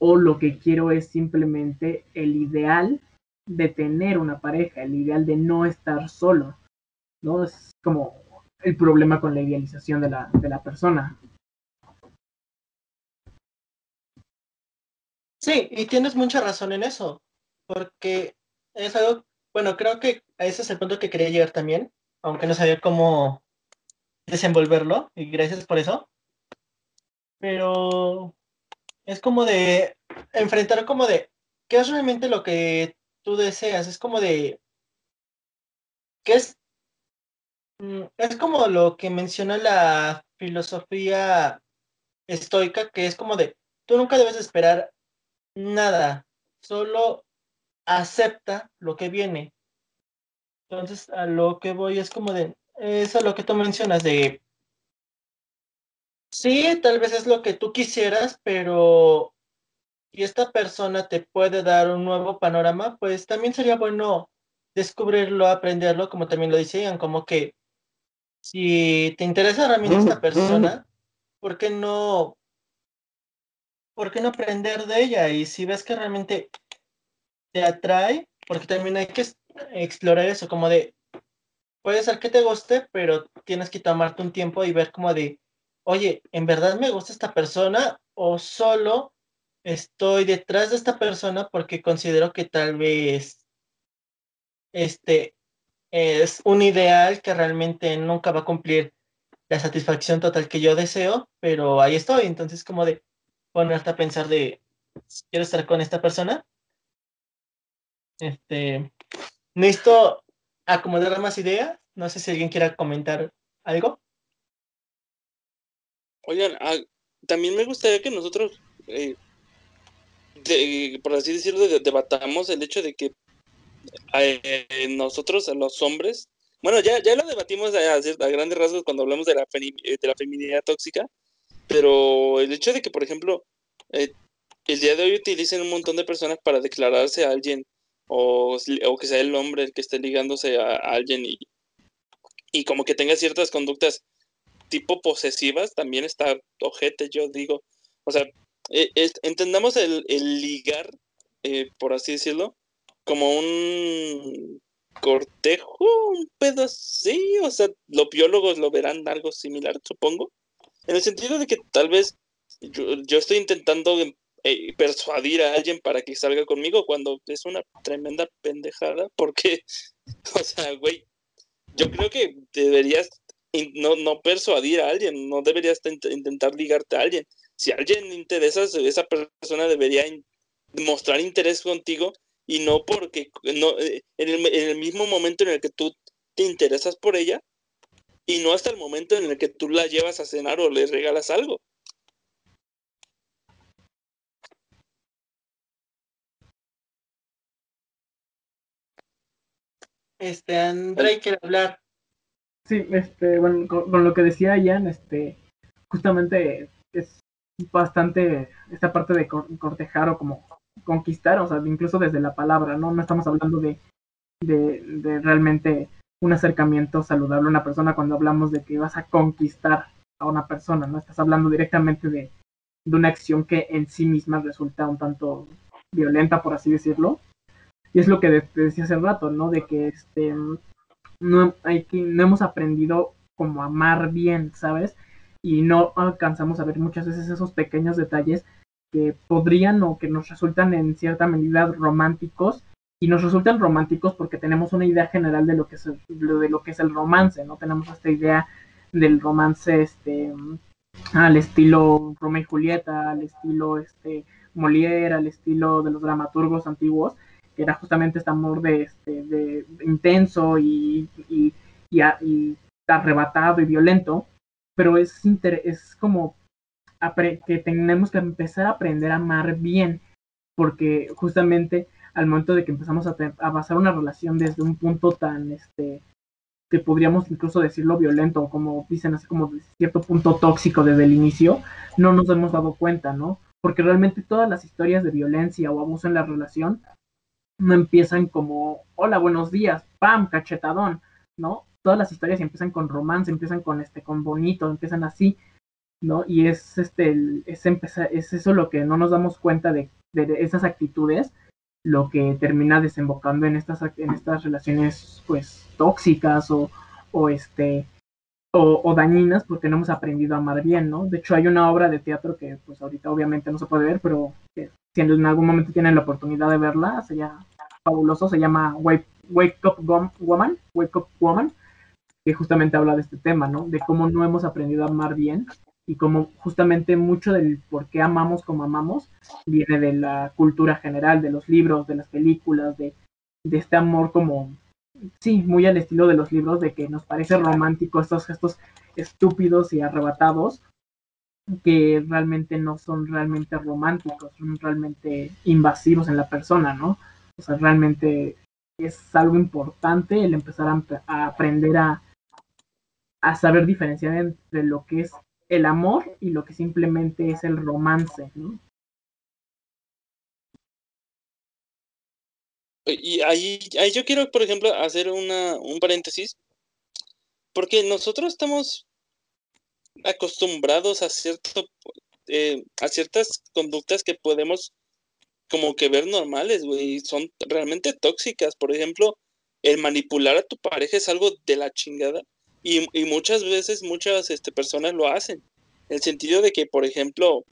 o lo que quiero es simplemente el ideal de tener una pareja, el ideal de no estar solo, ¿no? Es como el problema con la idealización de la, de la persona. Sí, y tienes mucha razón en eso, porque es algo, bueno, creo que ese es el punto que quería llegar también, aunque no sabía cómo desenvolverlo, y gracias por eso. Pero es como de enfrentar como de, ¿qué es realmente lo que tú deseas? Es como de, ¿qué es? Mm, es como lo que menciona la filosofía estoica, que es como de, tú nunca debes esperar nada, solo acepta lo que viene. Entonces, a lo que voy es como de, eso es lo que tú mencionas de, sí, tal vez es lo que tú quisieras, pero si esta persona te puede dar un nuevo panorama, pues también sería bueno descubrirlo, aprenderlo, como también lo decían, como que si te interesa realmente esta persona, ¿por qué no ¿por qué no aprender de ella? Y si ves que realmente te atrae, porque también hay que explorar eso, como de, puede ser que te guste, pero tienes que tomarte un tiempo y ver como de, oye, ¿en verdad me gusta esta persona o solo estoy detrás de esta persona porque considero que tal vez este es un ideal que realmente nunca va a cumplir la satisfacción total que yo deseo, pero ahí estoy, entonces como de, ponerte a pensar de, quiero estar con esta persona. Este, necesito acomodar más ideas. No sé si alguien quiera comentar algo. Oigan, ah, también me gustaría que nosotros, eh, por así decirlo, debatamos el hecho de que eh, nosotros, los hombres, bueno, ya, ya lo debatimos a, a, grandes rasgos cuando hablamos de la, de la feminidad tóxica, pero el hecho de que, por ejemplo, eh, el día de hoy utilicen un montón de personas para declararse a alguien o, que sea el hombre el que esté ligándose a, alguien y, y como que tenga ciertas conductas tipo posesivas, también está ojete, yo digo. O sea, e, entendamos el, ligar, eh, por así decirlo, como un cortejo, un pedo así, o sea, los biólogos lo verán algo similar, supongo. En el sentido de que tal vez yo, estoy intentando eh, persuadir a alguien para que salga conmigo cuando es una tremenda pendejada, porque, o sea, güey, yo creo que deberías no, no persuadir a alguien, no deberías intentar ligarte a alguien. Si alguien interesa, esa persona debería mostrar interés contigo y no porque no, eh, en, el, en el mismo momento en el que tú te interesas por ella, Y no hasta el momento en el que tú la llevas a cenar o le regalas algo. Este, André quiere hablar. Sí, este, bueno, con, con lo que decía Ian, este, justamente es bastante esta parte de cor- cortejar o como conquistar, o sea, incluso desde la palabra, ¿no? No estamos hablando de, de, de realmente un acercamiento saludable a una persona cuando hablamos de que vas a conquistar a una persona, ¿no? Estás hablando directamente de, de una acción que en sí misma resulta un tanto violenta, por así decirlo. Y es lo que te decía hace rato, ¿no? De que este no hay que no hemos aprendido como amar bien, ¿sabes? Y no alcanzamos a ver muchas veces esos pequeños detalles que podrían o que nos resultan en cierta medida románticos y nos resultan románticos porque tenemos una idea general de lo que es de lo que es el romance, ¿no? Tenemos esta idea del romance este al estilo Romeo y Julieta, al estilo este Molière, al estilo de los dramaturgos antiguos, que era justamente este amor de, este, intenso y, y, y, arrebatado y violento, pero es, es como que tenemos que empezar a aprender a amar bien, porque justamente al momento de que empezamos a, a basar una relación desde un punto tan, este, que podríamos incluso decirlo violento, como dicen así como de cierto punto tóxico desde el inicio, no nos hemos dado cuenta, ¿no? Porque realmente todas las historias de violencia o abuso en la relación no empiezan como, hola, buenos días, pam, cachetadón, ¿no? Todas las historias empiezan con romance, empiezan con este, con bonito, empiezan así, ¿no? Y es este, es empezar, es eso lo que no nos damos cuenta de, de esas actitudes, lo que termina desembocando en estas, en estas relaciones, pues, tóxicas o, o este, o, o dañinas porque no hemos aprendido a amar bien, ¿no? De hecho, hay una obra de teatro que, pues, ahorita obviamente no se puede ver, pero que si en algún momento tienen la oportunidad de verla, sería fabuloso, se llama Wake, Wake Up Woman, Wake Up Woman, que justamente habla de este tema, ¿no? De cómo no hemos aprendido a amar bien y cómo justamente mucho del por qué amamos como amamos viene de la cultura general, de los libros, de las películas, de, de este amor como, sí, muy al estilo de los libros, de que nos parece romántico estos gestos estúpidos y arrebatados que realmente no son realmente románticos, son realmente invasivos en la persona, ¿no? O sea, realmente es algo importante el empezar a, empe- a aprender a, a saber diferenciar entre lo que es el amor y lo que simplemente es el romance, ¿no? Y ahí, ahí yo quiero, por ejemplo, hacer una, un paréntesis, porque nosotros estamos acostumbrados a cierto, eh, a ciertas conductas que podemos como que ver normales, güey, son realmente tóxicas. Por ejemplo, el manipular a tu pareja es algo de la chingada y, muchas veces muchas este, personas lo hacen. En el sentido de que, por ejemplo,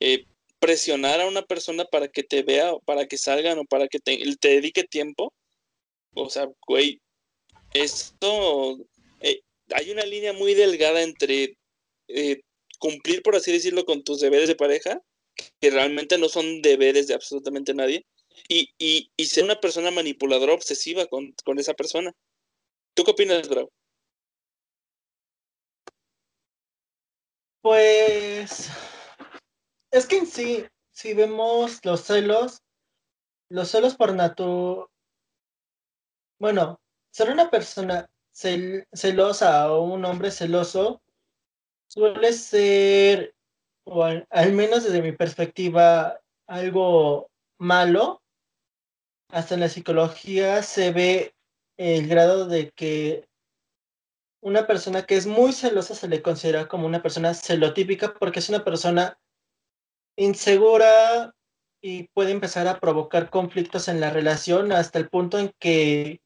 eh, presionar a una persona para que te vea o para que salgan o para que te, te dedique tiempo. O sea, güey, esto eh, hay una línea muy delgada entre eh, cumplir, por así decirlo, con tus deberes de pareja, que realmente no son deberes de absolutamente nadie, y, y, y ser una persona manipuladora obsesiva con, con esa persona. ¿Tú qué opinas, Bravo? Pues es que en sí, si vemos los celos, los celos por natu, bueno, ser una persona cel- celosa o un hombre celoso suele ser, o al menos desde mi perspectiva, algo malo. Hasta en la psicología se ve el grado de que una persona que es muy celosa se le considera como una persona celotípica porque es una persona insegura y puede empezar a provocar conflictos en la relación hasta el punto en que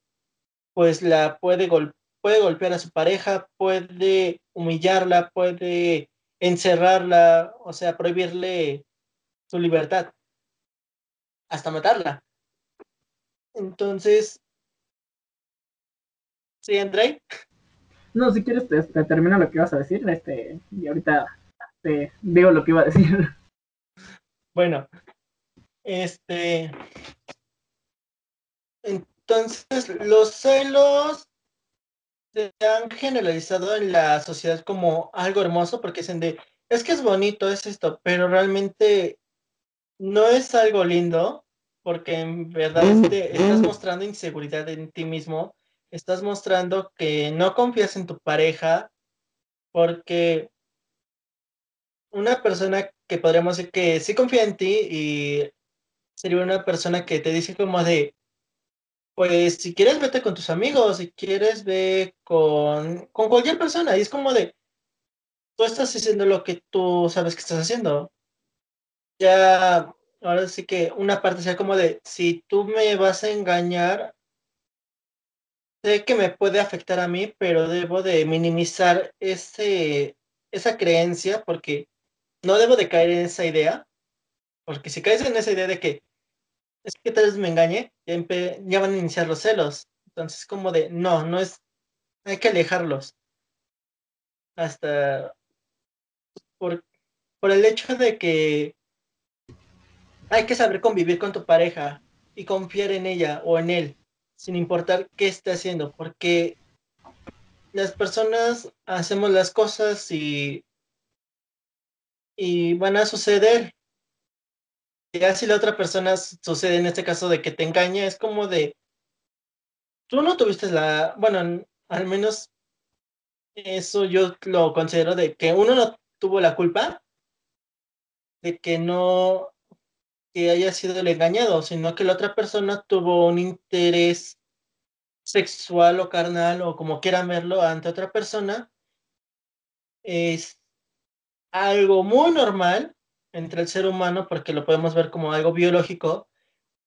pues la puede, gol puede golpear a su pareja, puede humillarla, puede encerrarla, o sea, prohibirle su libertad, hasta matarla. Entonces, ¿sí, André? No, si quieres te, te termina lo que ibas a decir, este, y ahorita te digo lo que iba a decir. Bueno, este. Entonces, los celos se han generalizado en la sociedad como algo hermoso porque dicen de, es que es bonito, es esto, pero realmente no es algo lindo porque en verdad este, estás mostrando inseguridad en ti mismo, estás mostrando que no confías en tu pareja porque una persona que podríamos decir que sí confía en ti y sería una persona que te dice como de, pues si quieres vete con tus amigos, si quieres ve con, con cualquier persona. Y es como de, tú estás haciendo lo que tú sabes que estás haciendo. Ya, ahora sí que una parte sea como de, si tú me vas a engañar, sé que me puede afectar a mí, pero debo de minimizar ese, esa creencia porque no debo de caer en esa idea. Porque si caes en esa idea de que es que tal vez me engañe, ya, van a iniciar los celos. Entonces, como de, no, no es, hay que alejarlos. Hasta por, por el hecho de que hay que saber convivir con tu pareja y confiar en ella o en él, sin importar qué esté haciendo, porque las personas hacemos las cosas y, y van a suceder. Ya si la otra persona sucede en este caso de que te engaña, es como de, tú no tuviste la, bueno, al menos eso yo lo considero de que uno no tuvo la culpa de que no que haya sido el engañado, sino que la otra persona tuvo un interés sexual o carnal o como quieran verlo ante otra persona. Es algo muy normal entre el ser humano porque lo podemos ver como algo biológico,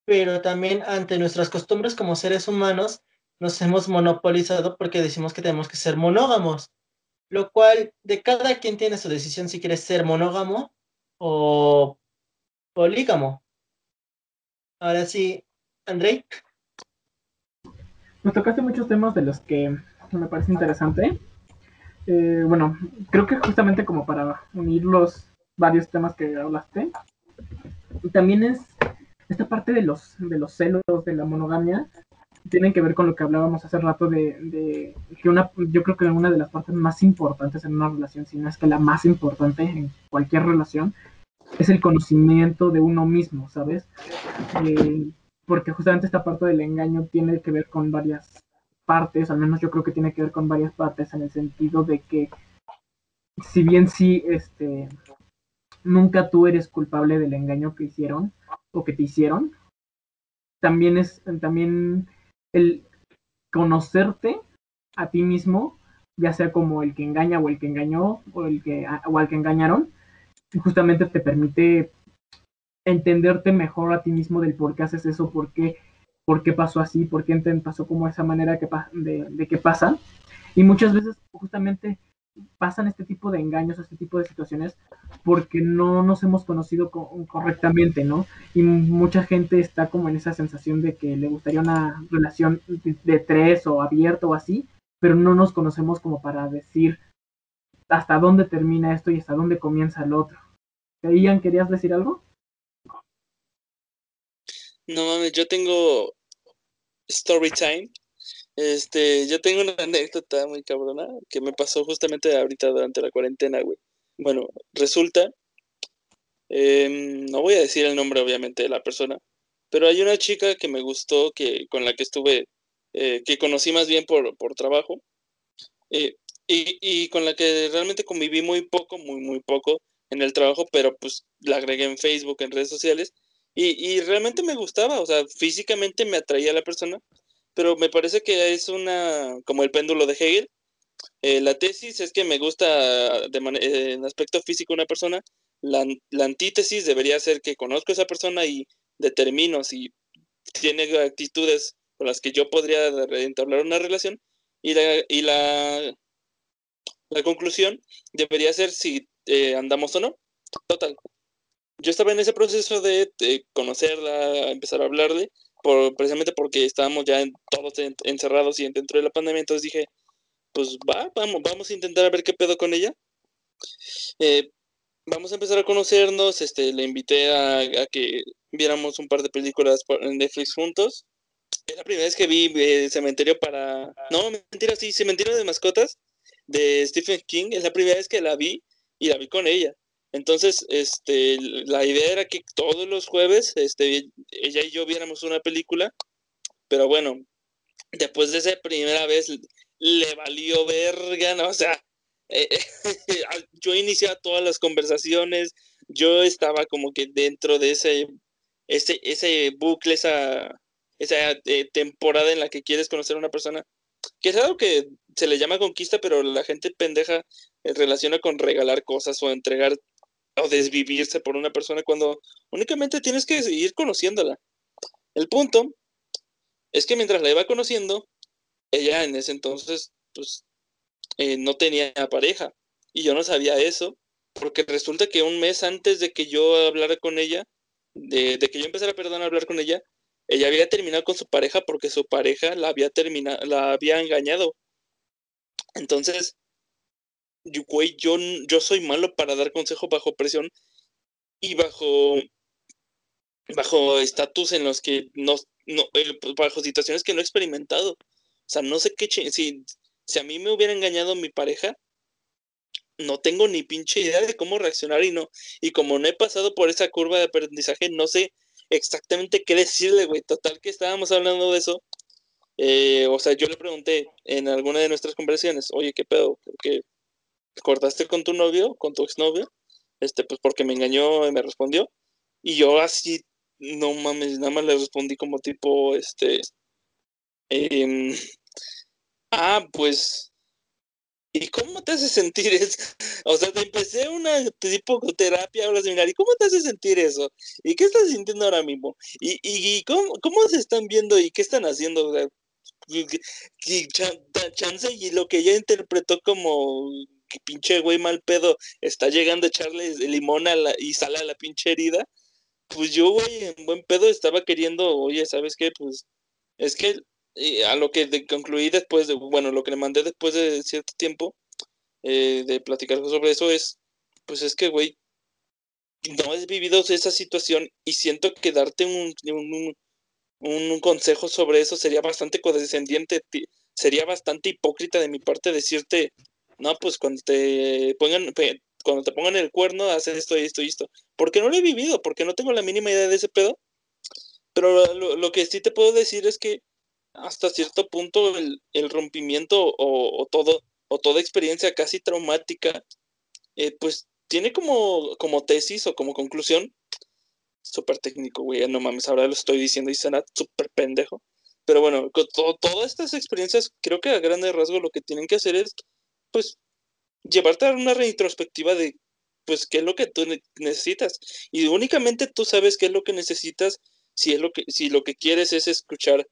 pero también ante nuestras costumbres como seres humanos nos hemos monopolizado porque decimos que tenemos que ser monógamos, lo cual de cada quien tiene su decisión si quiere ser monógamo o polígamo. Ahora sí, Andrei. Nos tocaste muchos temas de los que me parece interesante. Eh, bueno, creo que justamente como para unirlos varios temas que hablaste. También es esta parte de los, de los celos, de la monogamia, tienen que ver con lo que hablábamos hace rato de, que una, yo creo que una de las partes más importantes en una relación, si no es que la más importante en cualquier relación, es el conocimiento de uno mismo, ¿sabes? Eh, porque justamente esta parte del engaño tiene que ver con varias partes, al menos yo creo que tiene que ver con varias partes en el sentido de que si bien sí, este, nunca tú eres culpable del engaño que hicieron o que te hicieron. También es también el conocerte a ti mismo, ya sea como el que engaña o el que engañó o el que o al que engañaron, justamente te permite entenderte mejor a ti mismo del por qué haces eso, por qué, por qué pasó así, por qué pasó como esa manera que de, de que pasa. Y muchas veces justamente pasan este tipo de engaños, este tipo de situaciones, porque no nos hemos conocido correctamente, ¿no? Y mucha gente está como en esa sensación de que le gustaría una relación de, tres o abierto o así, pero no nos conocemos como para decir hasta dónde termina esto y hasta dónde comienza el otro. Ian, ¿querías decir algo? No mames, yo tengo story time este, yo tengo una anécdota muy cabrona que me pasó justamente ahorita durante la cuarentena, güey. Bueno, resulta, em, no voy a decir el nombre obviamente de la persona, pero hay una chica que me gustó, que con la que estuve, eh, que conocí más bien por, por trabajo, eh, y, y, con la que realmente conviví muy poco, muy, muy poco en el trabajo, pero pues la agregué en Facebook, en redes sociales, y, y realmente me gustaba, o sea, físicamente me atraía a la persona, pero me parece que es una, como el péndulo de Hegel. Eh, la tesis es que me gusta de eh, en aspecto físico una persona. La, antítesis debería ser que conozco a esa persona y determino si tiene actitudes con las que yo podría entablar una relación. Y la, y la, la conclusión debería ser si eh, andamos o no. Total. Yo estaba en ese proceso de, conocerla, empezar a hablarle precisamente porque estábamos ya todos encerrados y dentro de la pandemia, entonces dije, pues va, vamos, vamos a intentar a ver qué pedo con ella. Eh, vamos a empezar a conocernos, este, le invité a, que viéramos un par de películas en Netflix juntos. Es la primera vez que vi eh, Cementerio para... No, mentira, sí, Cementerio de Mascotas de Stephen King. Es la primera vez que la vi y la con ella. Entonces, este, la idea era que todos los jueves, este, ella y yo viéramos una película, pero bueno, después de esa primera vez le valió verga, ¿no? o sea, eh, yo iniciaba todas las conversaciones, yo estaba como que dentro de ese, ese, ese bucle, esa, esa eh, temporada en la que quieres conocer a una persona, que es algo que se le llama conquista, pero la gente pendeja relaciona con regalar cosas o entregar o desvivirse por una persona cuando únicamente tienes que seguir conociéndola. El punto es que mientras la iba conociendo, ella en ese entonces, pues, eh, no tenía pareja. Y yo no sabía eso, porque resulta que un mes antes de que yo hablara con ella, de, que yo empezara, perdón, a hablar con ella, ella había terminado con su pareja porque su pareja la había terminado, la había engañado. Entonces, güey, yo, yo soy malo para dar consejo bajo presión y bajo bajo estatus en los que no, no eh, bajo situaciones que no he experimentado. O sea, no sé qué si, si a mí me hubiera engañado mi pareja, no tengo ni pinche idea de cómo reaccionar y no, y como no he pasado por esa curva de aprendizaje, no sé exactamente qué decirle, güey. Total que estábamos hablando de eso. Eh, o sea, yo le pregunté en alguna de nuestras conversaciones, oye, ¿qué pedo? ¿Por qué cortaste con tu novio, con tu exnovio? Este, pues porque me engañó y me respondió. Y yo así, no mames, nada más le respondí como tipo, este, em, ah, pues, ¿y cómo te hace sentir eso? O sea, te empecé una tipo terapia ahora seminar, ¿y cómo te hace sentir eso? ¿Y qué estás sintiendo ahora mismo? ¿Y, y, cómo, cómo, se están viendo y qué están haciendo? O sea, y, chance y lo que ella interpretó como que pinche güey mal pedo está llegando a echarle limón a la, y sale a la pinche herida, pues yo, güey, en buen pedo estaba queriendo, oye, ¿sabes qué? Pues es que a lo que concluí después de, bueno, lo que le mandé después de cierto tiempo eh, de platicar sobre eso es, pues es que, güey, no has vivido esa situación y siento que darte un, un, un, consejo sobre eso sería bastante condescendiente, sería bastante hipócrita de mi parte decirte, no, pues cuando te pongan, cuando te pongan el cuerno, haces esto y esto y esto. Porque no lo he vivido, porque no tengo la mínima idea de ese pedo. Pero lo que sí te puedo decir es que hasta cierto punto el, el rompimiento o, todo, o toda experiencia casi traumática, eh, pues tiene como, como tesis o como conclusión, súper técnico, güey, no mames, ahora lo estoy diciendo y suena súper pendejo. Pero bueno, con todas estas experiencias, creo que a grandes rasgos lo que tienen que hacer es, pues, llevarte a una retrospectiva de, pues, qué es lo que tú necesitas. Y únicamente tú sabes qué es lo que necesitas si, es lo que, si lo que quieres es escuchar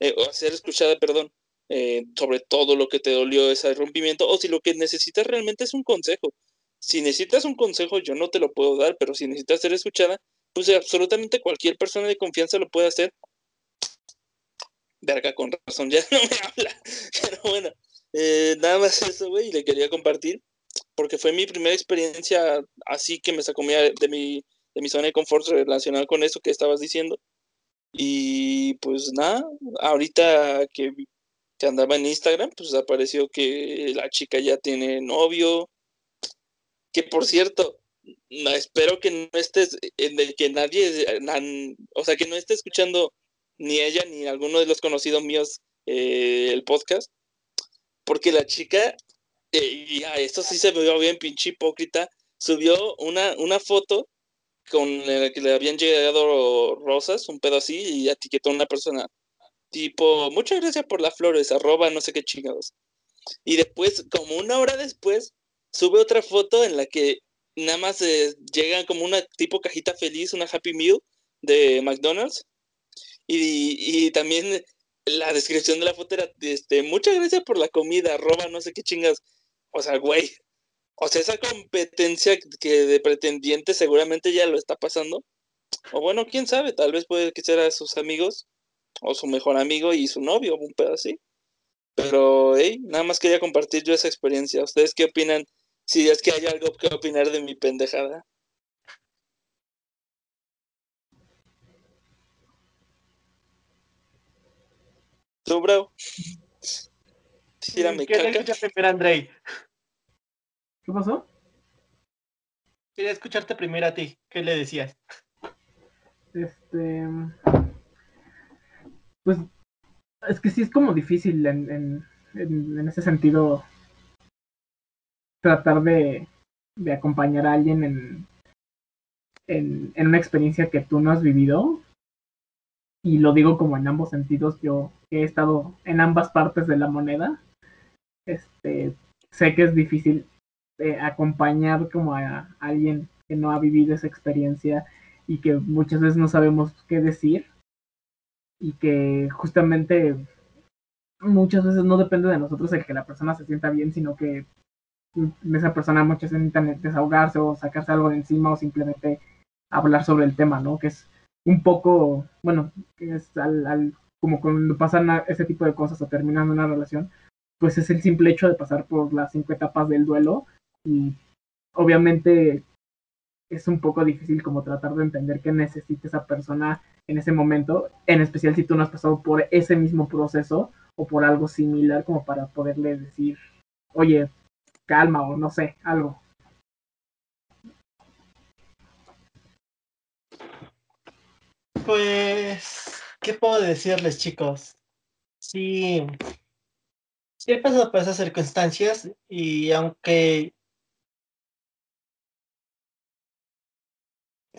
eh, o ser escuchada, perdón, eh, sobre todo lo que te dolió ese rompimiento, o si lo que necesitas realmente es un consejo. Si necesitas un consejo, yo no te lo puedo dar, pero si necesitas ser escuchada, pues absolutamente cualquier persona de confianza lo puede hacer. Verga, con razón, ya no me habla. Pero bueno, eh, nada más eso, güey, le quería compartir, porque fue mi primera experiencia así que me sacó de mi, de mi zona de confort relacionada con eso que estabas diciendo. Y pues nada, ahorita que, que andaba en Instagram, pues apareció que la chica ya tiene novio. Que por cierto, espero que no estés, que nadie, o sea, que no esté escuchando ni ella ni alguno de los conocidos míos eh, el podcast, porque la chica, eh, y esto sí se vio bien pinche hipócrita, subió una, una foto con el que le habían llegado rosas, un pedo así, y etiquetó a una persona. Tipo, muchas gracias por las flores, arroba no sé qué chingados. Y después, como una hora después, sube otra foto en la que nada más eh, llega como una tipo cajita feliz, una Happy Meal de McDonald's. Y, y también la descripción de la foto era, este, muchas gracias por la comida, arroba no sé qué chingas. O sea, güey, o sea, esa competencia que de pretendiente seguramente ya lo está pasando. O bueno, quién sabe, tal vez puede que sea sus amigos o su mejor amigo y su novio, un pedo así. Pero, hey, nada más quería compartir yo esa experiencia. ¿Ustedes qué opinan? Si es que hay algo que opinar de mi pendejada. ¿Tú, bro? Tírame Quería caca. escucharte primero, Andrei. ¿Qué pasó? Quería escucharte primero a ti. ¿Qué le decías? Este. Pues. Es que sí es como difícil en, en, en, en ese sentido. Tratar de, de acompañar a alguien en, en, en una experiencia que tú no has vivido. Y lo digo como en ambos sentidos. Yo he estado en ambas partes de la moneda. Este. Sé que es difícil eh, acompañar como a alguien que no ha vivido esa experiencia y que muchas veces no sabemos qué decir y que justamente muchas veces no depende de nosotros el que la persona se sienta bien, sino que esa persona muchas veces necesita desahogarse o sacarse algo de encima o simplemente hablar sobre el tema, ¿no? Que es un poco, bueno, es al, al como cuando pasan a ese tipo de cosas o terminan una relación, pues es el simple hecho de pasar por las cinco etapas del duelo y obviamente es un poco difícil como tratar de entender qué necesita esa persona en ese momento, en especial si tú no has pasado por ese mismo proceso o por algo similar como para poderle decir, oye, calma o no sé, algo. Pues, ¿qué puedo decirles, chicos? Sí, sí he pasado por esas circunstancias y aunque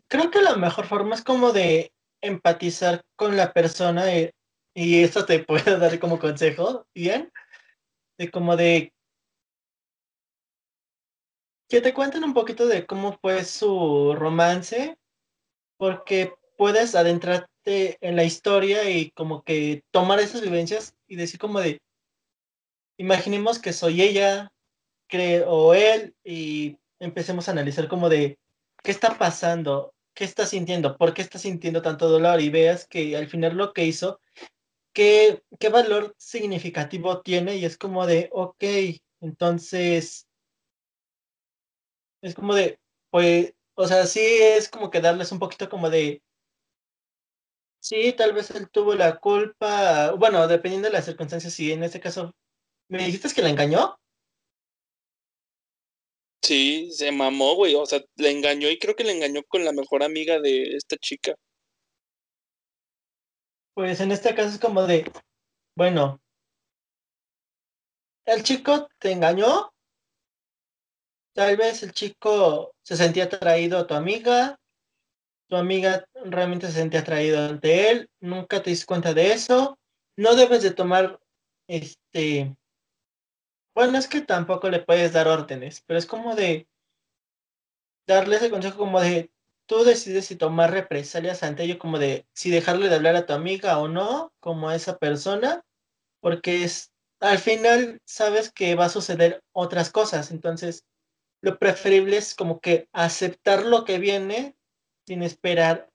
creo que la mejor forma es como de empatizar con la persona y, y esto te puedo dar como consejo, bien, de como de que te cuenten un poquito de cómo fue su romance, porque puedes adentrarte en la historia y como que tomar esas vivencias y decir como de, imaginemos que soy ella creo, o él y empecemos a analizar como de, ¿qué está pasando? ¿Qué está sintiendo? ¿Por qué está sintiendo tanto dolor? Y veas que al final lo que hizo, ¿qué, qué valor significativo tiene? Y es como de, ok, entonces, es como de, pues, o sea, sí es como que darles un poquito como de, Sí, tal vez él tuvo la culpa, bueno, dependiendo de las circunstancias, si en este caso, ¿me dijiste que la engañó? Sí, se mamó, güey. O sea, le engañó y creo que le engañó con la mejor amiga de esta chica. Pues en este caso es como de, bueno, el chico te engañó, tal vez el chico se sentía atraído a tu amiga, tu amiga realmente se sentía atraído ante él, nunca te diste cuenta de eso, no debes de tomar, este, bueno, es que tampoco le puedes dar órdenes, pero es como de darle ese consejo como de, tú decides si tomar represalias ante ello, como de si dejarle de hablar a tu amiga o no, como a esa persona, porque es, al final sabes que va a suceder otras cosas, entonces lo preferible es como que aceptar lo que viene sin esperar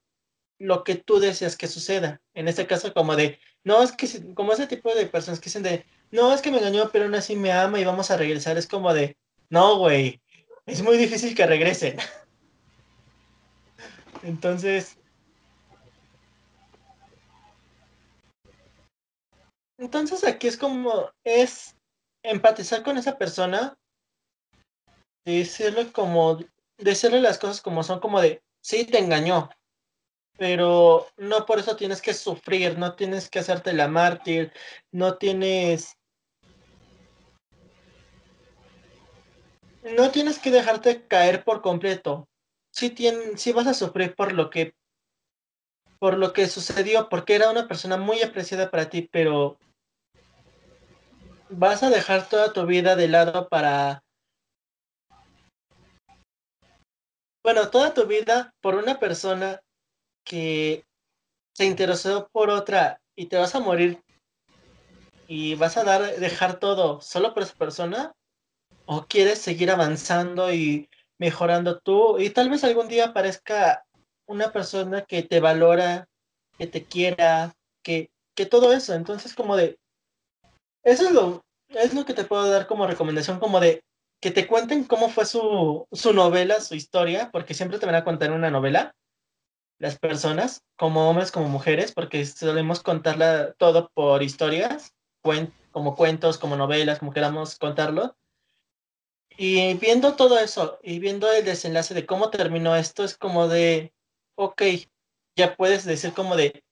lo que tú deseas que suceda. En este caso, como de, no, es que, como ese tipo de personas que dicen de, no, es que me engañó, pero aún así me ama y vamos a regresar, es como de, no, güey, es muy difícil que regresen. Entonces, entonces aquí es como, es empatizar con esa persona, decirle como, decirle las cosas como son, como de, sí, te engañó, pero no por eso tienes que sufrir, no tienes que hacerte la mártir, no tienes, no tienes que dejarte caer por completo. Sí, sí vas a sufrir por lo que, por lo que sucedió, porque era una persona muy apreciada para ti, pero vas a dejar toda tu vida de lado para, bueno, toda tu vida por una persona que se interesó por otra y te vas a morir y vas a dar, dejar todo solo por esa persona, o quieres seguir avanzando y mejorando tú, y tal vez algún día aparezca una persona que te valora, que te quiera, que, que todo eso. Entonces, como de, eso es lo, es lo que te puedo dar como recomendación, como de que te cuenten cómo fue su, su novela, su historia, porque siempre te van a contar una novela, las personas, como hombres como mujeres, porque solemos contarla todo por historias, como cuentos, como novelas, como queramos contarlo. Y viendo todo eso y viendo el desenlace de cómo terminó esto, es como de, ok, ya puedes decir como de,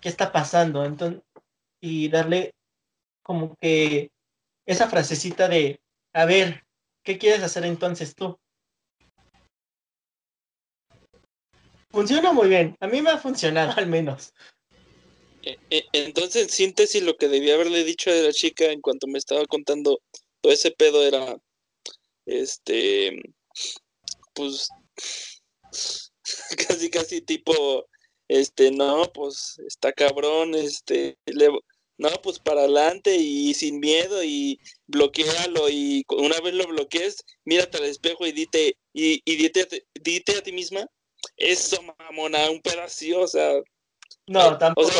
¿qué está pasando? Entonces, y darle como que esa frasecita de, a ver, ¿qué quieres hacer entonces tú? Funciona muy bien, a mí me ha funcionado al menos. E, e, entonces, en síntesis, lo que debía haberle dicho a la chica en cuanto me estaba contando todo ese pedo era, este, pues, casi, casi tipo, este, no, pues, está cabrón, este, le, no, pues para adelante y sin miedo y bloquealo y una vez lo bloquees, mírate al espejo y dite, y, y dite, dite a ti misma, eso mamona, un pedazo, o sea. No, tampoco,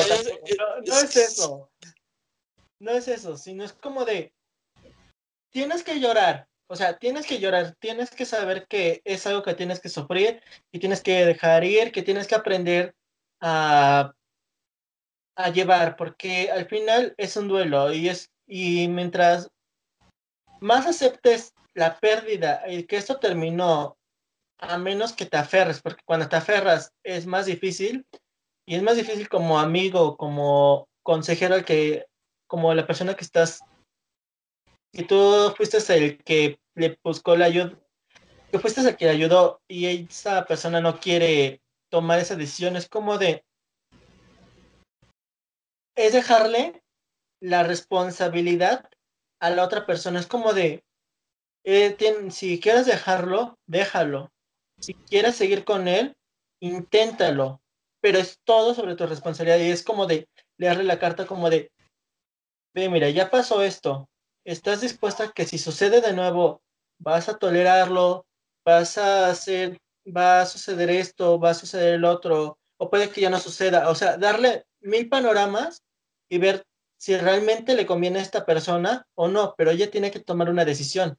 no, es eso. No es eso, sino es como de, tienes que llorar, o sea, tienes que llorar, tienes que saber que es algo que tienes que sufrir y tienes que dejar ir, que tienes que aprender a a llevar, porque al final es un duelo y es y mientras más aceptes la pérdida y que esto terminó, a menos que te aferres, porque cuando te aferras es más difícil y es más difícil como amigo, como consejero, que, como la persona que estás, y tú fuiste el que le buscó la ayuda, que fuiste el que le ayudó y esa persona no quiere tomar esa decisión, es como de, es dejarle la responsabilidad a la otra persona. Es como de, eh, si quieres dejarlo, déjalo. Si quieres seguir con él, inténtalo. Pero es todo sobre tu responsabilidad y es como de leerle la carta como de, ve, mira, ya pasó esto. ¿Estás dispuesta a que si sucede de nuevo, vas a tolerarlo? ¿Vas a hacer, va a suceder esto? ¿Va a suceder el otro? O puede que ya no suceda. O sea, darle mil panoramas y ver si realmente le conviene a esta persona o no, pero ella tiene que tomar una decisión,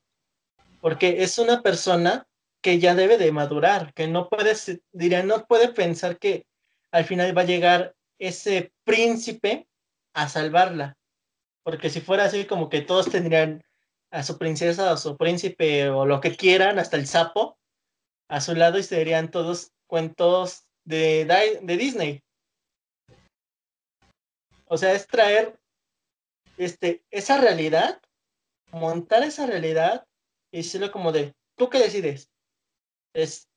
porque es una persona que ya debe de madurar, que no puede, diría, no puede pensar que al final va a llegar ese príncipe a salvarla, porque si fuera así como que todos tendrían a su princesa o su príncipe o lo que quieran, hasta el sapo, a su lado y serían todos cuentos de, de Disney. O sea, es traer este, esa realidad, montar esa realidad y decirlo como de, ¿tú qué decides? Es,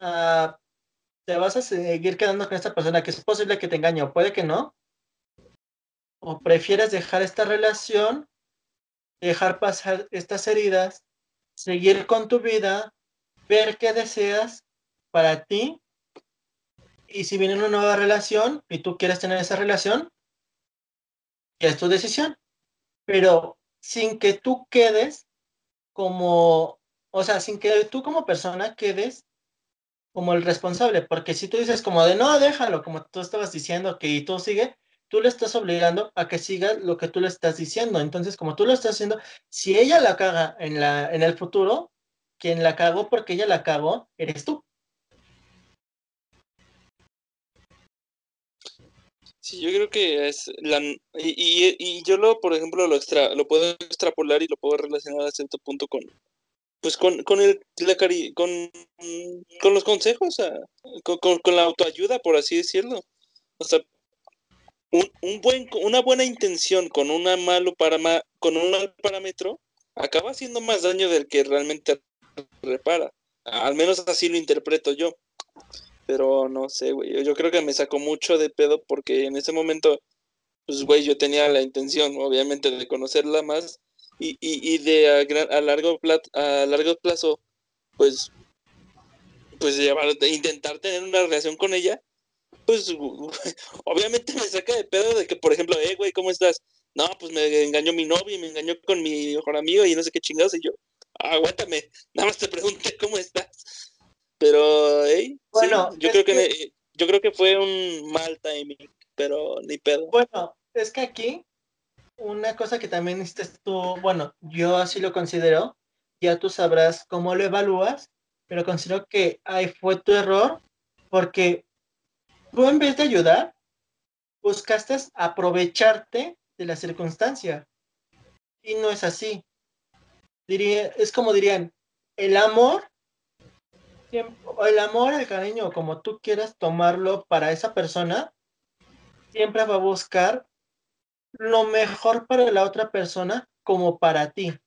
uh, ¿te vas a seguir quedando con esta persona que es posible que te engañe o puede que no? ¿O prefieres dejar esta relación, dejar pasar estas heridas, seguir con tu vida, ver qué deseas para ti? Y si viene una nueva relación y tú quieres tener esa relación, es tu decisión, pero sin que tú quedes como, o sea, sin que tú como persona quedes como el responsable, porque si tú dices como de no, déjalo, como tú estabas diciendo que y tú sigue, tú le estás obligando a que siga lo que tú le estás diciendo. Entonces, como tú lo estás haciendo, si ella la caga en, la, en el futuro, quien la cagó porque ella la cagó, eres tú. Sí, yo creo que es la y, y, yo lo, por ejemplo, lo extra, lo puedo extrapolar y lo puedo relacionar a cierto punto con pues con, con el con, con los consejos, con, con, la autoayuda, por así decirlo. O sea, un, un buen, una buena intención con una malo para con un mal parámetro acaba haciendo más daño del que realmente repara. Al menos así lo interpreto yo. Pero no sé, güey. Yo creo que me sacó mucho de pedo porque en ese momento, pues, güey, yo tenía la intención, obviamente, de conocerla más y, y, y de a, largo plazo, a largo plazo, pues, pues llevar, intentar tener una relación con ella. Pues, obviamente me saca de pedo de que, por ejemplo, eh, güey, ¿cómo estás? No, pues me engañó mi novio y me engañó con mi mejor amigo y no sé qué chingados. Y yo, aguántame, nada más te pregunté cómo estás. Pero, hey, bueno, yo creo que, yo creo que fue un mal timing, pero ni pedo. Bueno, es que aquí una cosa que también estás tú, bueno, yo así lo considero, ya tú sabrás cómo lo evalúas, pero considero que ahí fue tu error porque tú en vez de ayudar, buscaste aprovecharte de la circunstancia. Y no es así. Diría, es como dirían, el amor, el amor, el cariño, como tú quieras tomarlo para esa persona, siempre va a buscar lo mejor para la otra persona como para ti.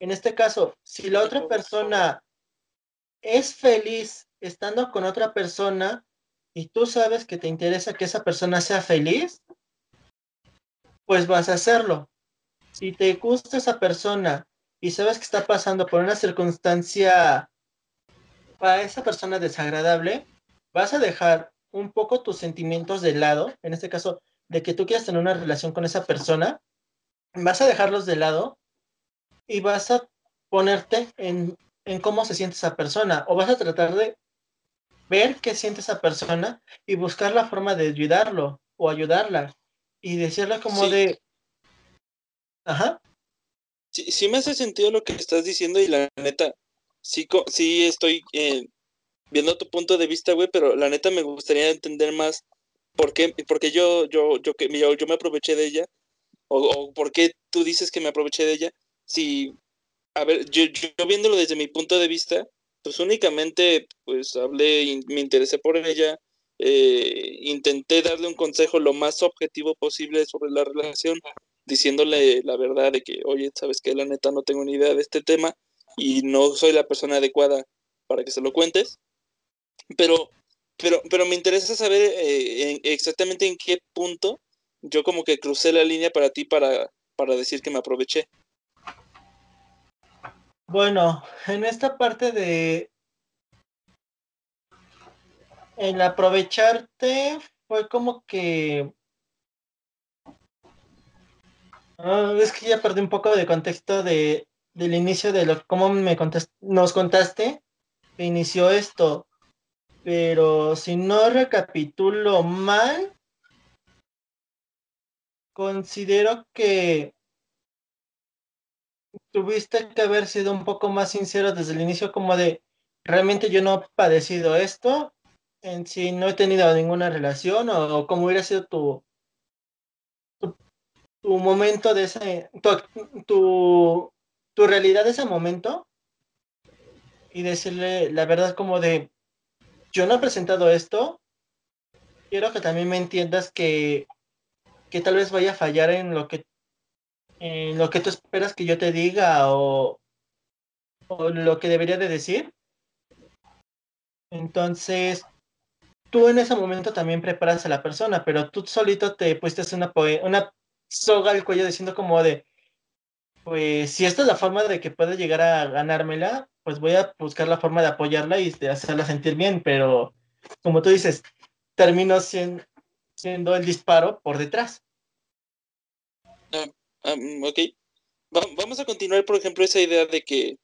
En este caso, si la otra persona es feliz estando con otra persona y tú sabes que te interesa que esa persona sea feliz, pues vas a hacerlo. Si te gusta esa persona y sabes que está pasando por una circunstancia para esa persona desagradable, vas a dejar un poco tus sentimientos de lado, en este caso, de que tú quieras tener una relación con esa persona, vas a dejarlos de lado y vas a ponerte en, cómo se siente esa persona o vas a tratar de ver qué siente esa persona y buscar la forma de ayudarlo o ayudarla y decirle como de... Ajá. Sí, sí me hace sentido lo que estás diciendo y la neta, sí, sí estoy eh, viendo tu punto de vista, güey, pero la neta me gustaría entender más por qué, porque yo, yo, yo, yo, yo me aproveché de ella o, por qué tú dices que me aproveché de ella si, a ver, yo, yo viéndolo desde mi punto de vista, pues únicamente pues hablé me interesé por ella, eh, intenté darle un consejo lo más objetivo posible sobre la relación, diciéndole la verdad de que, oye, sabes que la neta no tengo ni idea de este tema y no soy la persona adecuada para que se lo cuentes, pero, pero, pero me interesa saber eh, exactamente en qué punto yo como que crucé la línea para ti para, para decir que me aproveché. Bueno, en esta parte de el aprovecharte fue como que ah, es que ya perdí un poco de contexto de del inicio de lo cómo me nos contaste que inició esto. Pero si no recapitulo mal, considero que tuviste que haber sido un poco más sincero desde el inicio, como de, realmente yo no he padecido esto, en sí no he tenido ninguna relación, o, cómo hubiera sido tu, tu, momento de ese, tu, realidad de ese momento, y decirle la verdad como de, yo no he presentado esto, quiero que también me entiendas que, que tal vez vaya a fallar en lo que en lo que tú esperas que yo te diga o, o lo que debería de decir. Entonces, tú en ese momento también preparas a la persona, pero tú solito te pusiste una, una soga al cuello diciendo como de, pues si esta es la forma de que pueda llegar a ganármela, pues voy a buscar la forma de apoyarla y de hacerla sentir bien, pero como tú dices, termino siendo, siendo el disparo por detrás. Mm, ok. vamos a continuar, por ejemplo, esa idea de que,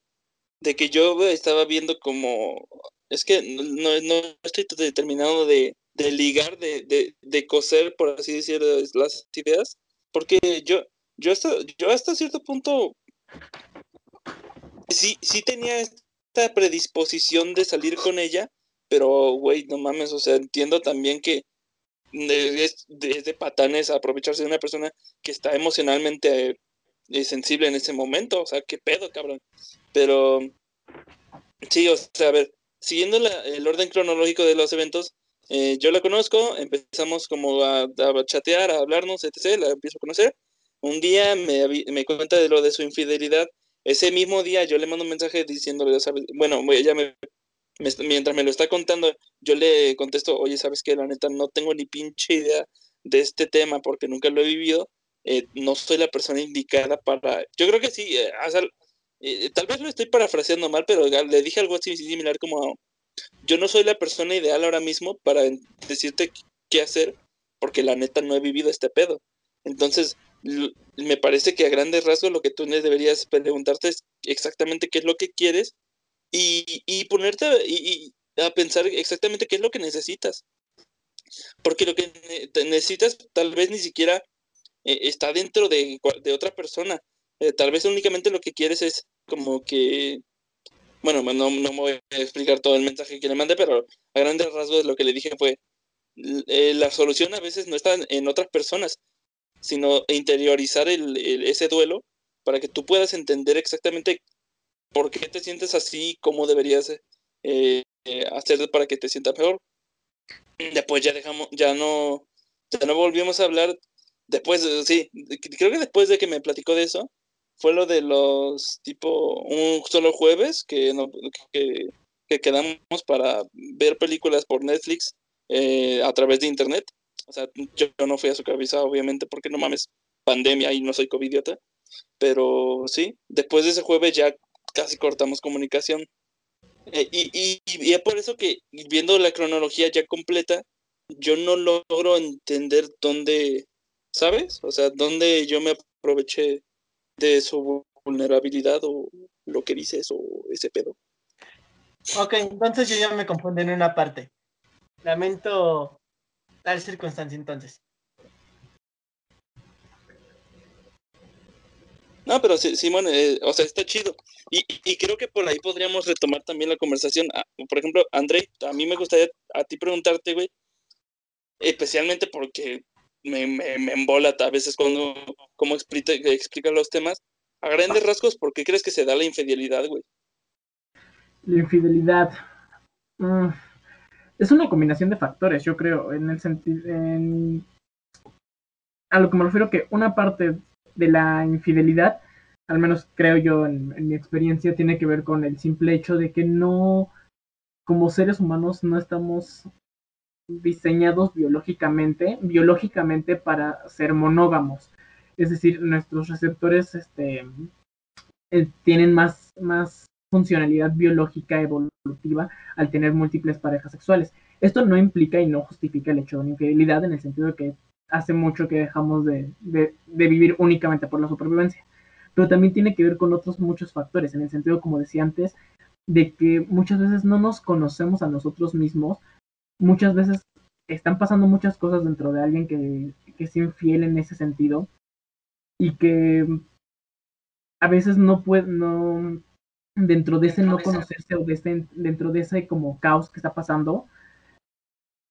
de que yo estaba viendo como, es que no, no estoy determinado de, de ligar, de, de, de, coser, por así decirlo, las ideas, porque yo, yo, hasta, yo hasta cierto punto sí, sí tenía esta predisposición de salir con ella, pero, güey, no mames, o sea, entiendo también que es de, patanes aprovecharse de una persona que está emocionalmente eh, sensible en ese momento. O sea, qué pedo, cabrón. Pero sí, o sea, a ver, siguiendo el orden cronológico de los eventos, eh, yo la conozco, empezamos como a, chatear, a hablarnos, etc. La empiezo a conocer. Un día me, cuenta de lo de su infidelidad. Ese mismo día yo le mando un mensaje diciéndole, bueno, me mientras me lo está contando, yo le contesto, oye, ¿sabes qué? La neta, no tengo ni pinche idea de este tema porque nunca lo he vivido. Eh, no soy la persona indicada para... Yo creo que sí, eh, eh, tal vez lo estoy parafraseando mal, pero le dije algo así similar como, yo no soy la persona ideal ahora mismo para decirte qué hacer porque la neta no he vivido este pedo. Entonces, me parece que a grandes rasgos lo que tú deberías preguntarte es exactamente qué es lo que quieres y, ponerte y, a pensar exactamente qué es lo que necesitas. Porque lo que necesitas tal vez ni siquiera eh, está dentro de, otra persona. Eh, tal vez únicamente lo que quieres es como que, bueno, no, no me voy a explicar todo el mensaje que le mandé, pero a grandes rasgos lo que le dije fue, eh, la solución a veces no está en otras personas, sino interiorizar el, ese duelo para que tú puedas entender exactamente por qué te sientes así, cómo deberías eh, eh, hacer para que te sientas mejor. Después ya dejamos, ya no, ya no volvimos a hablar. Después, sí, creo que después de que me platicó de eso, fue lo de los tipo un solo jueves que, no, que, que quedamos para ver películas por Netflix eh, a través de internet. O sea, yo, no fui a su cabeza, obviamente, porque no mames, pandemia y no soy covidiota. Pero sí, después de ese jueves ya casi cortamos comunicación. Eh, y, y, y, es por eso que viendo la cronología ya completa, yo no logro entender dónde, ¿sabes? O sea, dónde yo me aproveché de su vulnerabilidad o lo que dices o ese pedo. Ok, entonces yo ya me confundo en una parte. Lamento tal circunstancia entonces. No, pero Simón, eh, o sea, está chido. Y, y, creo que por ahí podríamos retomar también la conversación. Ah, por ejemplo, André, a mí me gustaría a ti preguntarte, güey, especialmente porque me, me, me embola a veces cuando, como explica, explica los temas. A grandes rasgos, ¿por qué crees que se da la infidelidad, güey? La infidelidad. Mm, es una combinación de factores, yo creo, en el sentido... A lo que me refiero que una parte de la infidelidad, al menos creo yo en, en mi experiencia, tiene que ver con el simple hecho de que no, como seres humanos, no estamos diseñados biológicamente, biológicamente para ser monógamos. Es decir, nuestros receptores este, eh, tienen más, más funcionalidad biológica evolutiva al tener múltiples parejas sexuales. Esto no implica y no justifica el hecho de una infidelidad en el sentido de que hace mucho que dejamos de, de, de, vivir únicamente por la supervivencia. Pero también tiene que ver con otros muchos factores, en el sentido, como decía antes, de que muchas veces no nos conocemos a nosotros mismos, muchas veces están pasando muchas cosas dentro de alguien que, que es infiel en ese sentido y que a veces no puede, no, dentro de ese no conocerse o de ese, dentro de ese como caos que está pasando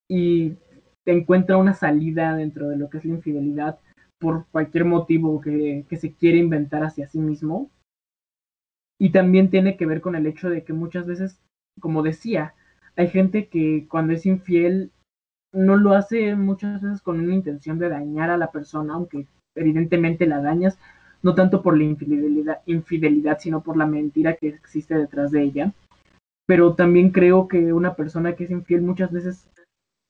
y te encuentra una salida dentro de lo que es la infidelidad por cualquier motivo que, que se quiere inventar hacia sí mismo. Y también tiene que ver con el hecho de que muchas veces, como decía, hay gente que cuando es infiel no lo hace muchas veces con una intención de dañar a la persona, aunque evidentemente la dañas, no tanto por la infidelidad, infidelidad, sino por la mentira que existe detrás de ella. Pero también creo que una persona que es infiel muchas veces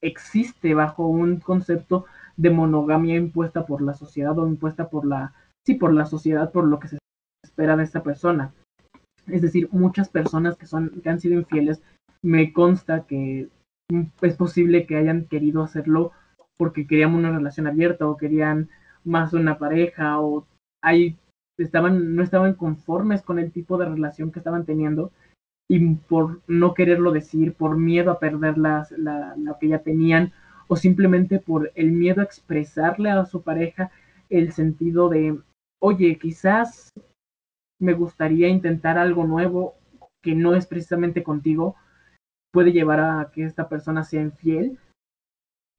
existe bajo un concepto de monogamia impuesta por la sociedad o impuesta por la, sí, por la sociedad, por lo que se espera de esta persona. Es decir, muchas personas que son, que han sido infieles, me consta que es posible que hayan querido hacerlo porque querían una relación abierta o querían más una pareja o ahí estaban, no estaban conformes con el tipo de relación que estaban teniendo y por no quererlo decir, por miedo a perder la, lo que ya tenían o simplemente por el miedo a expresarle a su pareja el sentido de, oye, quizás me gustaría intentar algo nuevo que no es precisamente contigo, puede llevar a que esta persona sea infiel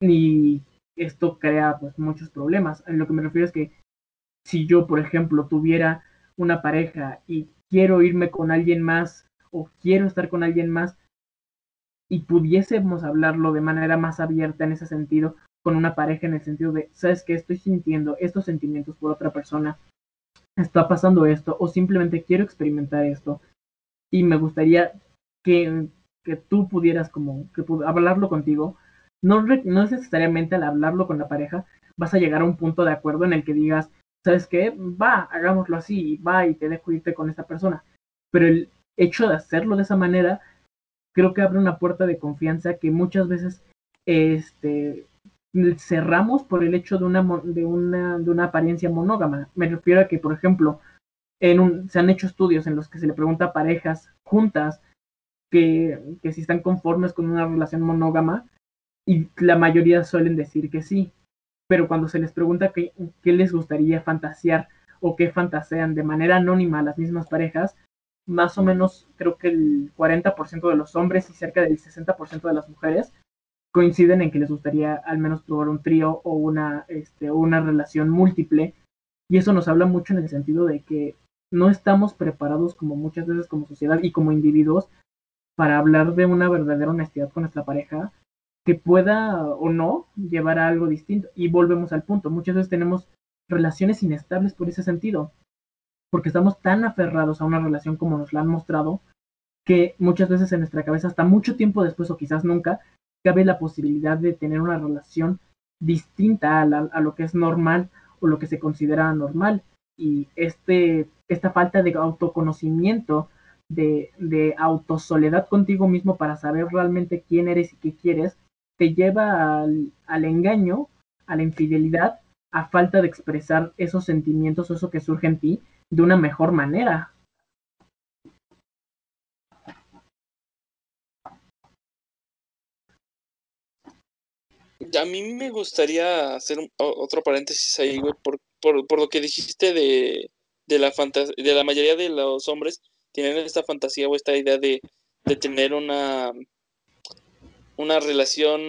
y esto crea pues muchos problemas. En lo que me refiero es que si yo, por ejemplo, tuviera una pareja y quiero irme con alguien más o quiero estar con alguien más y pudiésemos hablarlo de manera más abierta en ese sentido con una pareja en el sentido de, sabes que estoy sintiendo estos sentimientos por otra persona, está pasando esto o simplemente quiero experimentar esto y me gustaría que, que tú pudieras como que hablarlo contigo, no, no necesariamente al hablarlo con la pareja vas a llegar a un punto de acuerdo en el que digas, ¿sabes qué? Va, hagámoslo así, va y te dejo irte con esta persona. Pero el hecho de hacerlo de esa manera, creo que abre una puerta de confianza que muchas veces este, cerramos por el hecho de una, de una, de una apariencia monógama. Me refiero a que, por ejemplo, en un, se han hecho estudios en los que se le pregunta a parejas juntas que, que si están conformes con una relación monógama y la mayoría suelen decir que sí pero cuando se les pregunta qué, les gustaría fantasear o qué fantasean de manera anónima las mismas parejas, más o menos creo que el 40% de los hombres y cerca del 60% de las mujeres coinciden en que les gustaría al menos probar un trío o una, este, una relación múltiple. Y eso nos habla mucho en el sentido de que no estamos preparados como muchas veces como sociedad y como individuos para hablar de una verdadera honestidad con nuestra pareja que pueda o no llevar a algo distinto. Y volvemos al punto, muchas veces tenemos relaciones inestables por ese sentido, porque estamos tan aferrados a una relación como nos la han mostrado, que muchas veces en nuestra cabeza, hasta mucho tiempo después o quizás nunca, cabe la posibilidad de tener una relación distinta a, a lo que es normal o lo que se considera normal. Y este, esta falta de autoconocimiento, de, de autosoledad contigo mismo para saber realmente quién eres y qué quieres, te lleva al, engaño, a la infidelidad, a falta de expresar esos sentimientos o eso que surge en ti de una mejor manera. A mí me gustaría hacer otro paréntesis ahí, güey, por, lo que dijiste de, la mayoría de los hombres tienen esta fantasía o esta idea de, de tener una una relación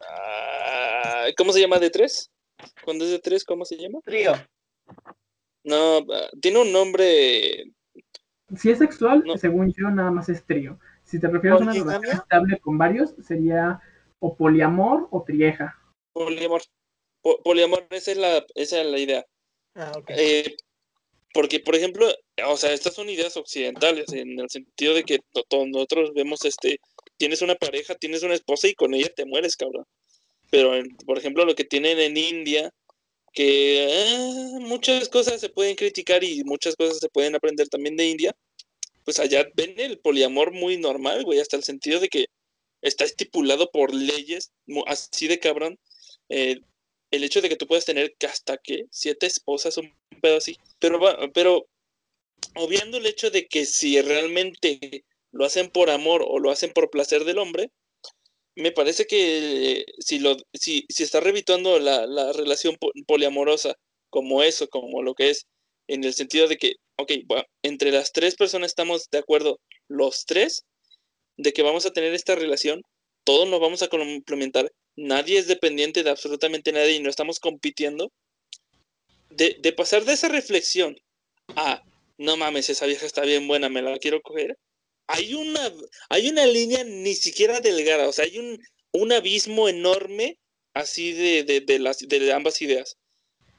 ah, ¿cómo se llama de tres? Cuando es de tres, ¿cómo se llama? Trío. No, ah, tiene un nombre. Si es sexual, según yo, nada más es trío. Si te refieres a una relación estable con varios, sería o poliamor o trieja. Poliamor. poliamor, esa es la, esa es la idea. Ah, ok. Eh, porque, por ejemplo, o sea, estas son ideas occidentales, en el sentido de que todos nosotros vemos, este, tienes una pareja, tienes una esposa y con ella te mueres, cabrón. Pero, por ejemplo, lo que tienen en India, que eh, muchas cosas se pueden criticar y muchas cosas se pueden aprender también de India, pues allá ven el poliamor muy normal, güey, hasta el sentido de que está estipulado por leyes, así de cabrón, eh, el hecho de que tú puedas tener hasta que siete esposas, un pedo así. Pero, pero obviando el hecho de que si realmente lo hacen por amor o lo hacen por placer del hombre, me parece que si, lo, si, si está revituando la, la relación poliamorosa como eso, como lo que es, en el sentido de que, ok, entre las tres personas estamos de acuerdo, los tres, de que vamos a tener esta relación, todos nos vamos a complementar, nadie es dependiente de absolutamente nadie y no estamos compitiendo. De, de pasar de esa reflexión a, no mames, esa vieja está bien buena, me la quiero coger, hay una, hay una línea ni siquiera delgada, o sea, hay un, un abismo enorme así de, de, las, de ambas ideas.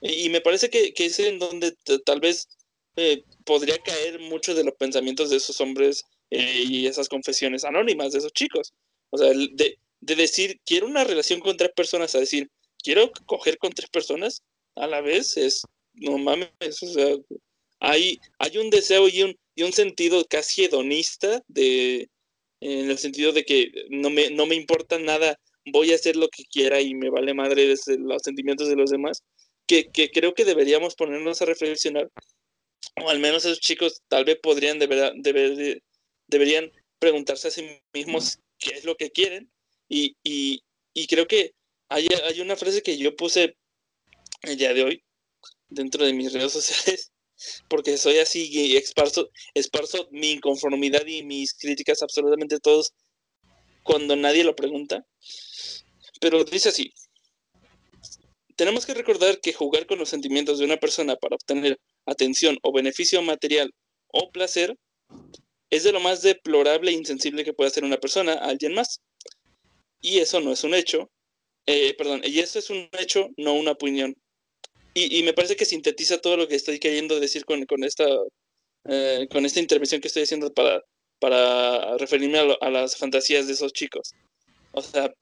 Y, me parece que, es en donde tal vez eh, podría caer mucho de los pensamientos de esos hombres eh, y esas confesiones anónimas de esos chicos. O sea, de, de decir, quiero una relación con tres personas, a decir, quiero coger con tres personas a la vez, es, no mames, o sea, hay, hay un deseo y un, y un sentido casi hedonista de en el sentido de que no me, no me importa nada, voy a hacer lo que quiera y me vale madre los sentimientos de los demás, que, que, creo que deberíamos ponernos a reflexionar, o al menos esos chicos tal vez podrían deber, deber, deberían preguntarse a sí mismos qué es lo que quieren, y, y, y creo que hay, hay una frase que yo puse el día de hoy dentro de mis redes sociales, porque soy así y esparzo, mi inconformidad y mis críticas absolutamente todos cuando nadie lo pregunta. Pero dice así, tenemos que recordar que jugar con los sentimientos de una persona para obtener atención o beneficio material o placer es de lo más deplorable e insensible que puede hacer una persona a alguien más. Y eso no es un hecho, eh, perdón, y eso es un hecho, no una opinión. Y, me parece que sintetiza todo lo que estoy queriendo decir con, esta, eh, con esta intervención que estoy haciendo para, para referirme a, las fantasías de esos chicos. O sea,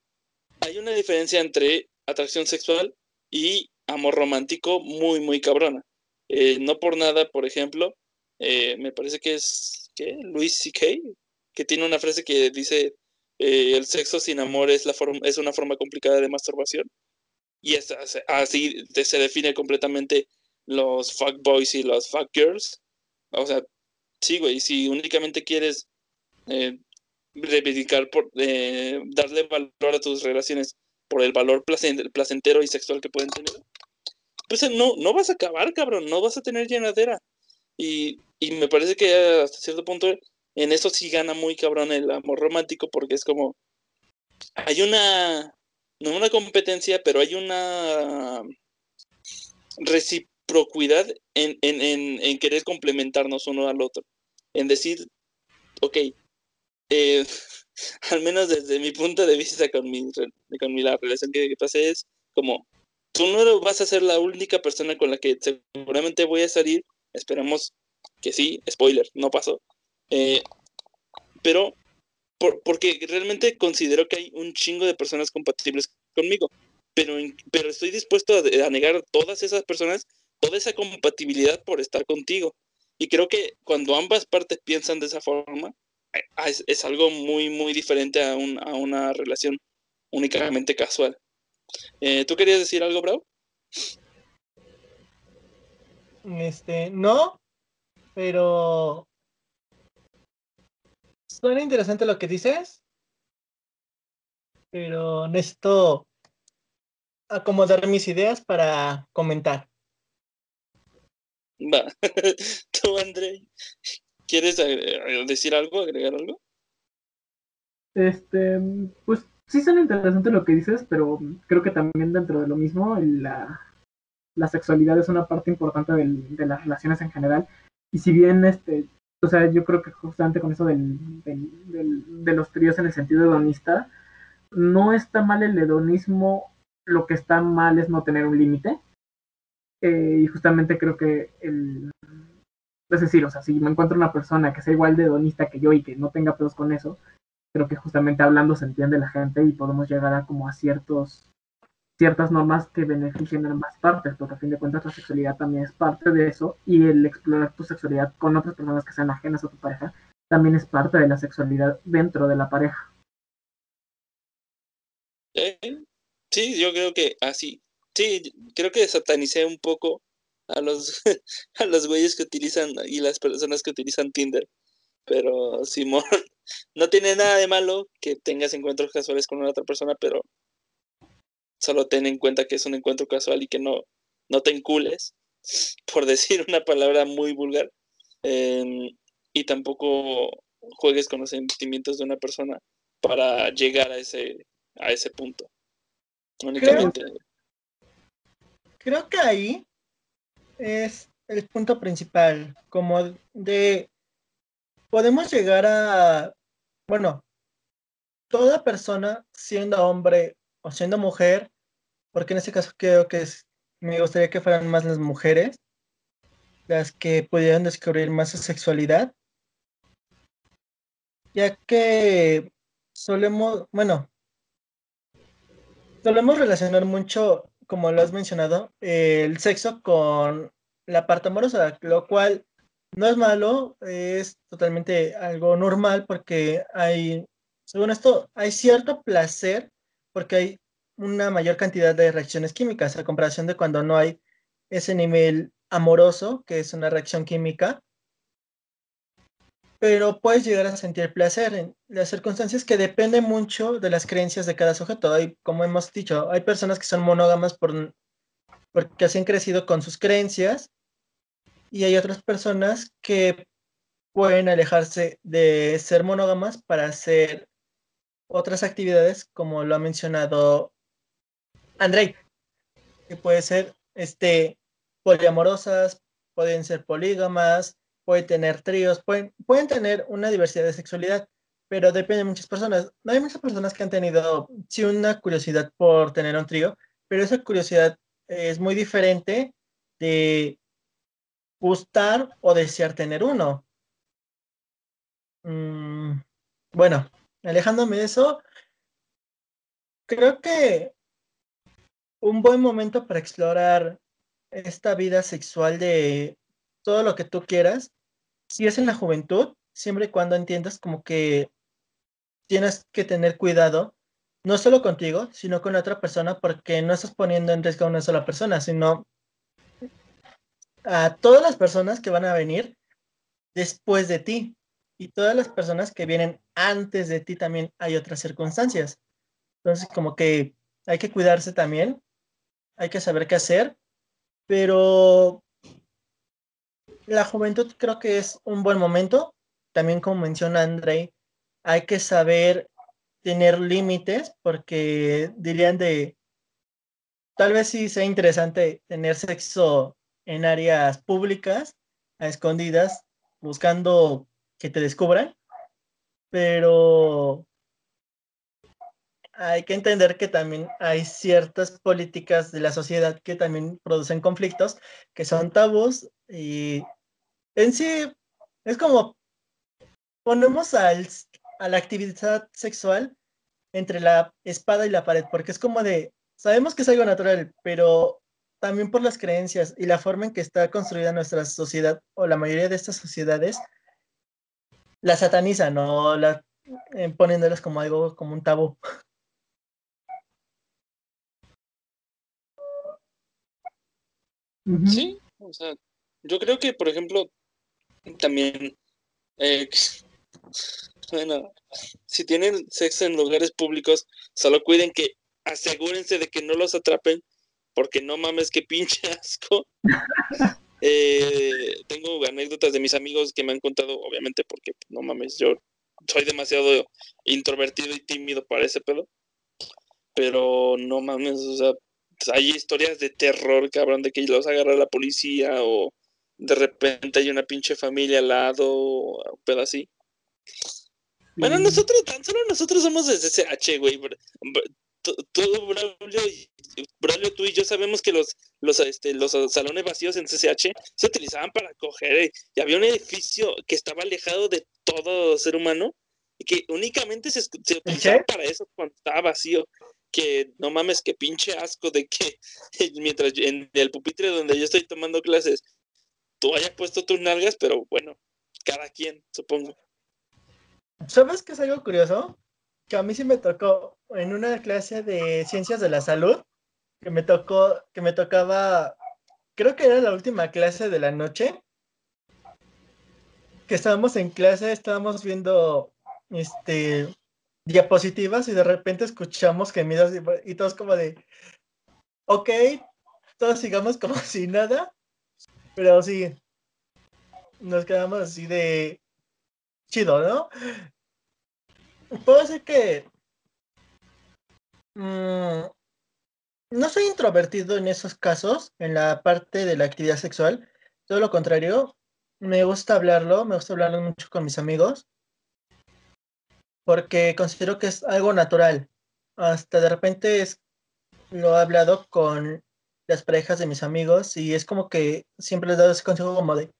hay una diferencia entre atracción sexual y amor romántico muy, muy cabrona. Eh, no por nada, por ejemplo, eh, me parece que es ¿qué? Luis C.K., que tiene una frase que dice, el sexo sin amor es, la es una forma complicada de masturbación. Y es, así se define completamente los fuck boys y los fuck girls. O sea, sí, güey, si únicamente quieres eh, reivindicar, por, eh, darle valor a tus relaciones por el valor placentero y sexual que pueden tener, pues no, no vas a acabar, cabrón, no vas a tener llenadera. Y, y me parece que hasta cierto punto en eso sí gana muy cabrón el amor romántico porque es como, hay una, no una competencia, pero hay una reciprocidad en, en, en, querer complementarnos uno al otro. En decir, ok, eh, al menos desde mi punto de vista con mi, con mi la relación que pasé es como, tú no vas a ser la única persona con la que seguramente voy a salir, esperamos que sí, spoiler, no pasó, eh, pero por, porque realmente considero que hay un chingo de personas compatibles conmigo, pero, pero estoy dispuesto a, negar todas esas personas toda esa compatibilidad por estar contigo. Y creo que cuando ambas partes piensan de esa forma, eh, es, es algo muy, muy diferente a, un, a, una relación únicamente casual. Eh, ¿Tú querías decir algo, Bravo? Este, no, pero suena interesante lo que dices, pero necesito acomodar mis ideas para comentar. Va, tú, André, ¿quieres decir algo, agregar algo? Este, pues sí suena interesante lo que dices, pero creo que también dentro de lo mismo, la, la sexualidad es una parte importante del, de las relaciones en general. Y si bien, este, o sea, yo creo que justamente con eso del, del, del, de los tríos en el sentido hedonista, no está mal el hedonismo, lo que está mal es no tener un límite. Eh, y justamente creo que el, es decir, o sea, si me encuentro una persona que sea igual de hedonista que yo y que no tenga pedos con eso, creo que justamente hablando se entiende la gente y podemos llegar a como a ciertos ciertas normas que beneficien a ambas partes, porque a fin de cuentas la sexualidad también es parte de eso y el explorar tu sexualidad con otras personas que sean ajenas a tu pareja también es parte de la sexualidad dentro de la pareja. Sí, yo creo que así. Sí, creo que satanicé un poco a los a los güeyes que utilizan y las personas que utilizan Tinder. Pero Simón, no tiene nada de malo que tengas encuentros casuales con una otra persona, pero solo ten en cuenta que es un encuentro casual y que no, no te encules, por decir una palabra muy vulgar, eh, y tampoco juegues con los sentimientos de una persona para llegar a ese, a ese punto. Únicamente. Creo, creo que ahí es el punto principal, como de podemos llegar a, bueno, toda persona, siendo hombre o siendo mujer, porque en este caso creo que me gustaría que fueran más las mujeres las que pudieran descubrir más sexualidad, ya que solemos, bueno, solemos relacionar mucho, como lo has mencionado, el sexo con la parte amorosa, lo cual no es malo, es totalmente algo normal porque hay, según esto, hay cierto placer porque hay una mayor cantidad de reacciones químicas a comparación de cuando no hay ese nivel amoroso, que es una reacción química, pero puedes llegar a sentir placer en las circunstancias que dependen mucho de las creencias de cada sujeto. Hay, como hemos dicho, hay personas que son monógamas por, porque así han crecido con sus creencias y hay otras personas que pueden alejarse de ser monógamas para hacer otras actividades, como lo ha mencionado Andrei, que puede ser este, poliamorosas, pueden ser polígamas, pueden tener tríos, pueden, pueden tener una diversidad de sexualidad, pero depende de muchas personas. No hay muchas personas que han tenido, sí, una curiosidad por tener un trío, pero esa curiosidad es muy diferente de gustar o desear tener uno. Mm, bueno, alejándome de eso, creo que un buen momento para explorar esta vida sexual de todo lo que tú quieras, si es en la juventud, siempre y cuando entiendas como que tienes que tener cuidado, no solo contigo, sino con otra persona, porque no estás poniendo en riesgo a una sola persona, sino a todas las personas que van a venir después de ti y todas las personas que vienen antes de ti también hay otras circunstancias. Entonces, como que hay que cuidarse también, hay que saber qué hacer, pero la juventud creo que es un buen momento. También como menciona Andrei, hay que saber tener límites porque dirían de, tal vez sí sea interesante tener sexo en áreas públicas, a escondidas, buscando que te descubran, pero hay que entender que también hay ciertas políticas de la sociedad que también producen conflictos, que son tabús y en sí es como ponemos al, a la actividad sexual entre la espada y la pared, porque es como de, sabemos que es algo natural, pero también por las creencias y la forma en que está construida nuestra sociedad o la mayoría de estas sociedades, la satanizan o la eh, poniéndolas como algo, como un tabú. Sí, o sea, yo creo que, por ejemplo, también, eh, bueno, si tienen sexo en lugares públicos, solo cuiden que asegúrense de que no los atrapen, porque no mames, que pinche asco. Eh, tengo anécdotas de mis amigos que me han contado, obviamente, porque no mames, yo soy demasiado introvertido y tímido para ese pedo. Pero no mames, o sea, hay historias de terror, cabrón, de que los agarra la policía o de repente hay una pinche familia al lado o pedo así. Bueno, nosotros, tan solo nosotros somos de CCH, güey. Todo Braulio, tú y yo sabemos que los, los, este, los salones vacíos en CCH se utilizaban para coger eh, y había un edificio que estaba alejado de todo ser humano y que únicamente se, se utilizaba para eso cuando estaba vacío que no mames, que pinche asco de que mientras en el pupitre donde yo estoy tomando clases, tú hayas puesto tus nalgas, pero bueno, cada quien, supongo. ¿Sabes qué es algo curioso? Que a mí sí me tocó en una clase de ciencias de la salud, que me tocó, que me tocaba, creo que era la última clase de la noche, que estábamos en clase, estábamos viendo este diapositivas y de repente escuchamos gemidos y, todos como de, ok, todos sigamos como si nada, pero sí, nos quedamos así de chido, ¿no? Puedo decir que mm, no soy introvertido en esos casos, en la parte de la actividad sexual, todo lo contrario, me gusta hablarlo, me gusta hablarlo mucho con mis amigos porque considero que es algo natural. Hasta de repente es, lo he hablado con las parejas de mis amigos y es como que siempre les he dado ese consejo como de,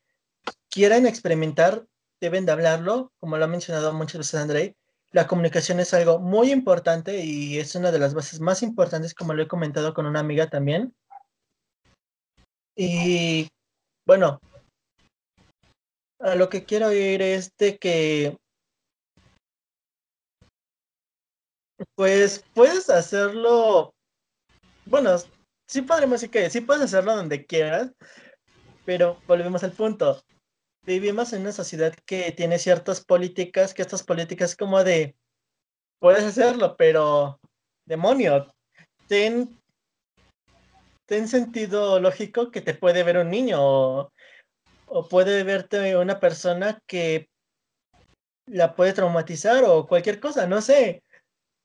quieran experimentar, deben de hablarlo, como lo ha mencionado muchas veces André. La comunicación es algo muy importante y es una de las bases más importantes, como lo he comentado con una amiga también. Y bueno, a lo que quiero ir es de que Pues puedes hacerlo, bueno, sí podremos decir que sí puedes hacerlo donde quieras, pero volvemos al punto. Vivimos en una sociedad que tiene ciertas políticas, que estas políticas como de, puedes hacerlo, pero demonio, ten, ten sentido lógico que te puede ver un niño o, puede verte una persona que la puede traumatizar o cualquier cosa, no sé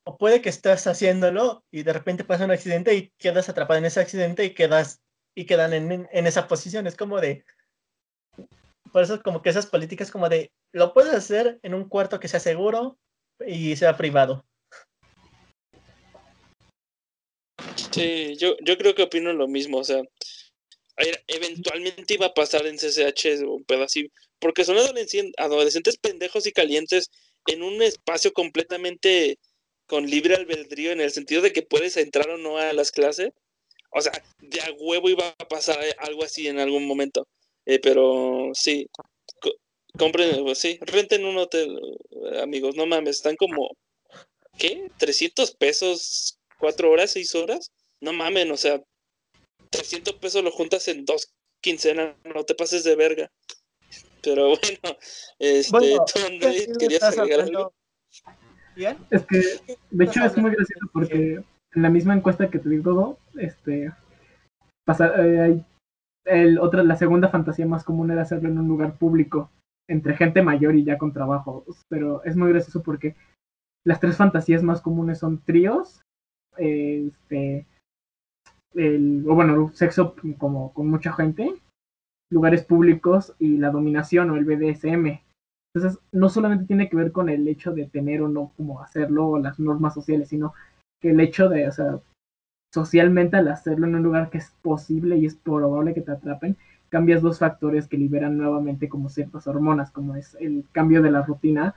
o puede que estés haciéndolo y de repente pasa un accidente y quedas atrapado en ese accidente y quedas y quedan en, esa posición. Es como de. Por eso, como que esas políticas, como de. Lo puedes hacer en un cuarto que sea seguro y sea privado. Sí, yo, yo creo que opino lo mismo. O sea, eventualmente iba a pasar en CCH un pedacito. Porque son adolescentes pendejos y calientes en un espacio completamente con libre albedrío en el sentido de que puedes entrar o no a las clases. O sea, de a huevo iba a pasar algo así en algún momento. Eh, pero sí, compren, pues sí, renten un hotel, amigos, no mames, están como, ¿qué? ¿300 pesos? ¿Cuatro horas? ¿Seis horas? No mames, o sea, 300 pesos lo juntas en dos quincenas, no te pases de verga. Pero bueno, este, ¿tú, querías agregar algo? Es que, de hecho, es muy gracioso porque en la misma encuesta que te digo, este, pasa, eh, el, otra, la segunda fantasía más común era hacerlo en un lugar público, entre gente mayor y ya con trabajo. Pero es muy gracioso porque las tres fantasías más comunes son tríos, este, el, o bueno, sexo como con mucha gente, lugares públicos y la dominación o el BDSM. Entonces, no solamente tiene que ver con el hecho de tener o no como hacerlo o las normas sociales, sino que el hecho de, o sea, socialmente al hacerlo en un lugar que es posible y es probable que te atrapen, cambias dos factores que liberan nuevamente como ciertas hormonas, como es el cambio de la rutina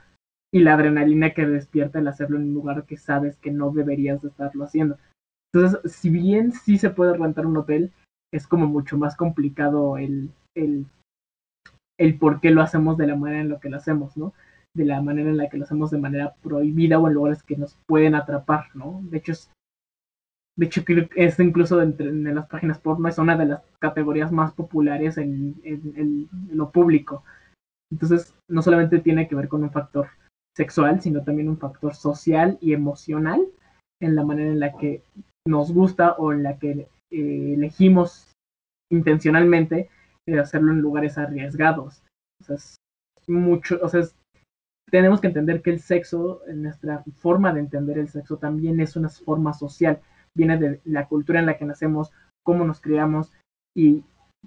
y la adrenalina que despierta el hacerlo en un lugar que sabes que no deberías de estarlo haciendo. Entonces, si bien sí se puede rentar un hotel, es como mucho más complicado el, el, el por qué lo hacemos de la manera en la que lo hacemos, ¿no? De la manera en la que lo hacemos de manera prohibida o en lugares que nos pueden atrapar, ¿no? De hecho, es, de hecho es incluso en, las páginas porno, es una de las categorías más populares en, en, lo público. Entonces, no solamente tiene que ver con un factor sexual, sino también un factor social y emocional en la manera en la que nos gusta o en la que eh, elegimos intencionalmente eh, hacerlo en lugares arriesgados. O mucho, o sea, tenemos que entender que el sexo, nuestra forma de entender el sexo también es una forma social, viene de la cultura en la que nacemos, cómo nos criamos y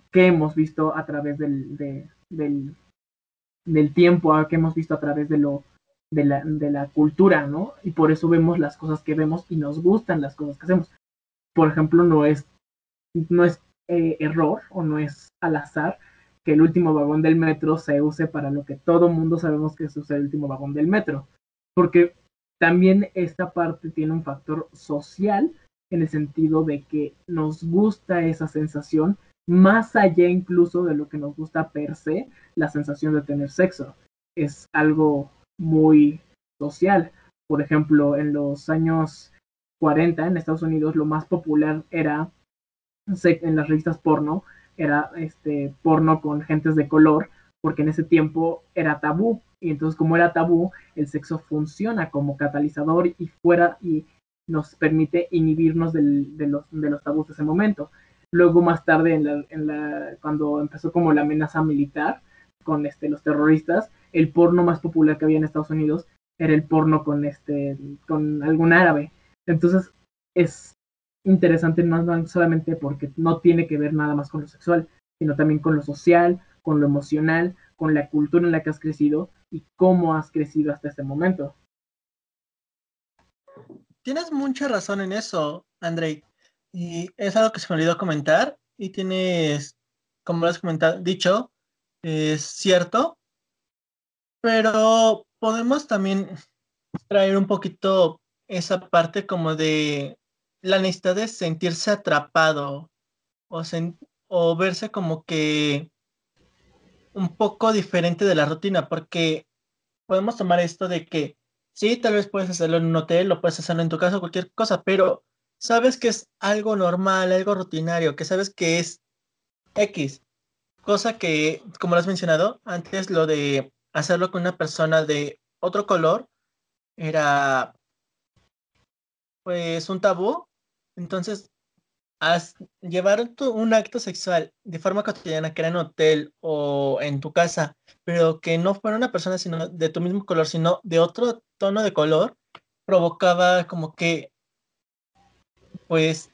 qué hemos visto a través del, del, del tiempo, qué hemos visto a través de lo de la, de la cultura, ¿no? Y por eso vemos las cosas que vemos y nos gustan las cosas que hacemos. Por ejemplo, no es, no es eh, error o no es al azar que el último vagón del metro se use para lo que todo mundo sabemos que es el último vagón del metro. Porque también esta parte tiene un factor social en el sentido de que nos gusta esa sensación más allá incluso de lo que nos gusta per se, la sensación de tener sexo. Es algo muy social. Por ejemplo, en los años 40 en Estados Unidos lo más popular era en las revistas porno, era este porno con gentes de color, porque en ese tiempo era tabú y entonces como era tabú, el sexo funciona como catalizador y fuera y nos permite inhibirnos del, de, los, de los tabús de ese momento. Luego más tarde, en la, en la, cuando empezó como la amenaza militar con este, los terroristas, el porno más popular que había en Estados Unidos era el porno con este con algún árabe. Entonces es interesante no solamente porque no tiene que ver nada más con lo sexual, sino también con lo social, con lo emocional, con la cultura en la que has crecido y cómo has crecido hasta este momento. Tienes mucha razón en eso, Andrei. Y es algo que se me olvidó comentar y tienes, como lo has comentado, dicho, es cierto, pero podemos también traer un poquito esa parte como de la necesidad de sentirse atrapado o, o verse como que un poco diferente de la rutina, porque podemos tomar esto de que sí, tal vez puedes hacerlo en un hotel, lo puedes hacerlo en tu casa, cualquier cosa, pero sabes que es algo normal, algo rutinario, que sabes que es X, cosa que, como lo has mencionado, antes lo de hacerlo con una persona de otro color era pues un tabú. Entonces, llevar un acto sexual de forma cotidiana, que era en hotel o en tu casa, pero que no fuera una persona sino de tu mismo color, sino de otro tono de color, provocaba como que, pues,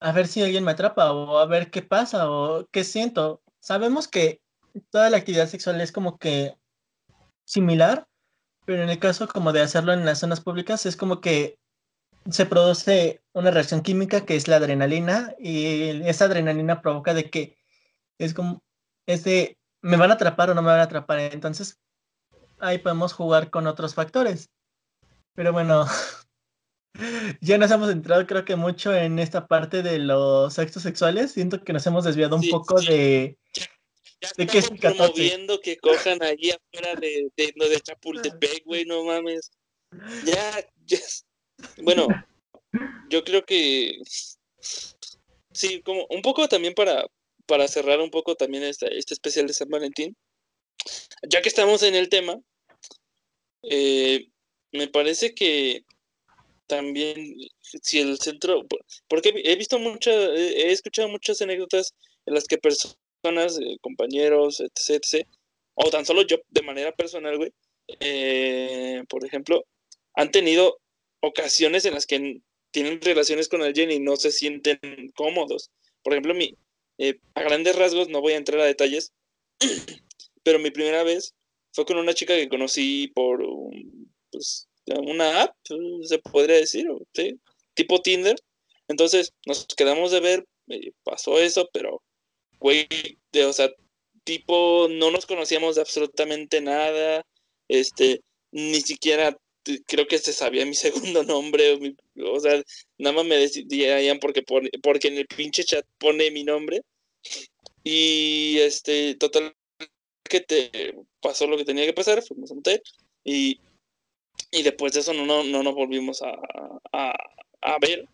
a ver si alguien me atrapa o a ver qué pasa o qué siento. Sabemos que toda la actividad sexual es como que similar, pero en el caso como de hacerlo en las zonas públicas es como que se produce una reacción química que es la adrenalina y esa adrenalina provoca de que es como, es de, me van a atrapar o no me van a atrapar. Entonces ahí podemos jugar con otros factores. Pero bueno, ya nos hemos entrado creo que mucho en esta parte de los actos sexuales. Siento que nos hemos desviado un poco de, ya estamos promoviendo que cojan allí afuera de, de, de Chapultepec, güey, no mames. Ya, ya. Bueno, yo creo que sí, como un poco también para, para cerrar un poco también este, este especial de San Valentín. Ya que estamos en el tema, eh, me parece que también si el centro, porque he visto muchas, he escuchado muchas anécdotas en las que personas eh, compañeros, etc, O tan solo yo de manera personal, güey. Eh, por ejemplo, han tenido ocasiones en las que tienen relaciones con alguien y no se sienten cómodos. Por ejemplo, eh, a grandes rasgos, no voy a entrar a detalles, pero mi primera vez fue con una chica que conocí por pues, una app, se podría decir, tipo Tinder. Entonces nos quedamos de ver, pasó eso, pero, güey, o sea, tipo, no nos conocíamos de absolutamente nada, este, ni siquiera creo que se sabía mi segundo nombre, o, sea, nada más me decían porque, porque en el pinche chat pone mi nombre. Y este, total, que te pasó lo que tenía que pasar, fuimos a un y, y después de eso no, no, no nos volvimos a, a, a, ver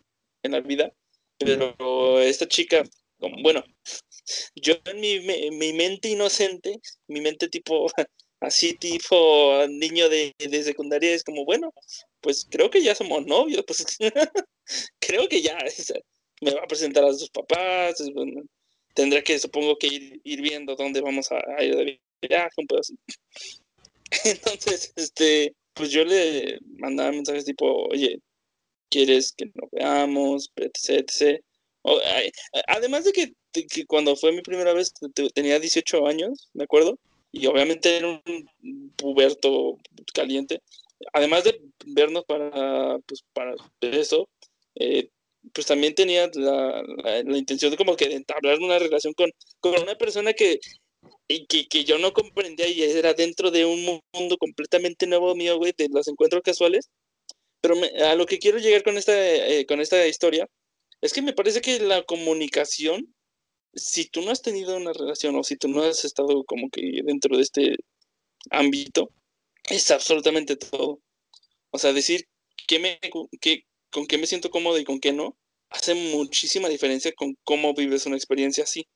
en la vida. Pero esta chica, bueno, yo en mi, mi mente inocente, mi mente tipo así tipo niño de, secundaria, es como, bueno, pues creo que ya somos novios, pues creo que ya me va a presentar a sus papás, tendrá que, supongo que ir, viendo dónde vamos a, ir de viaje, Entonces, este, pues yo le mandaba mensajes tipo, oye, ¿quieres que nos veamos? etc, etc. además de que, de que, cuando fue mi primera vez tenía 18 años, ¿me acuerdo? Y obviamente era un puberto caliente. Además de vernos para, pues, para eso, eh, pues también tenía la, la, intención de como que de entablar una relación con, con una persona que, que, que, yo no comprendía y era dentro de un mundo completamente nuevo mío, güey, de los encuentros casuales. Pero a lo que quiero llegar con esta, eh, con esta historia es que me parece que la comunicación si tú no has tenido una relación o si tú no has estado como que dentro de este ámbito, es absolutamente todo. O sea, decir qué me, con qué me siento cómodo y con qué no, hace muchísima diferencia con cómo vives una experiencia así.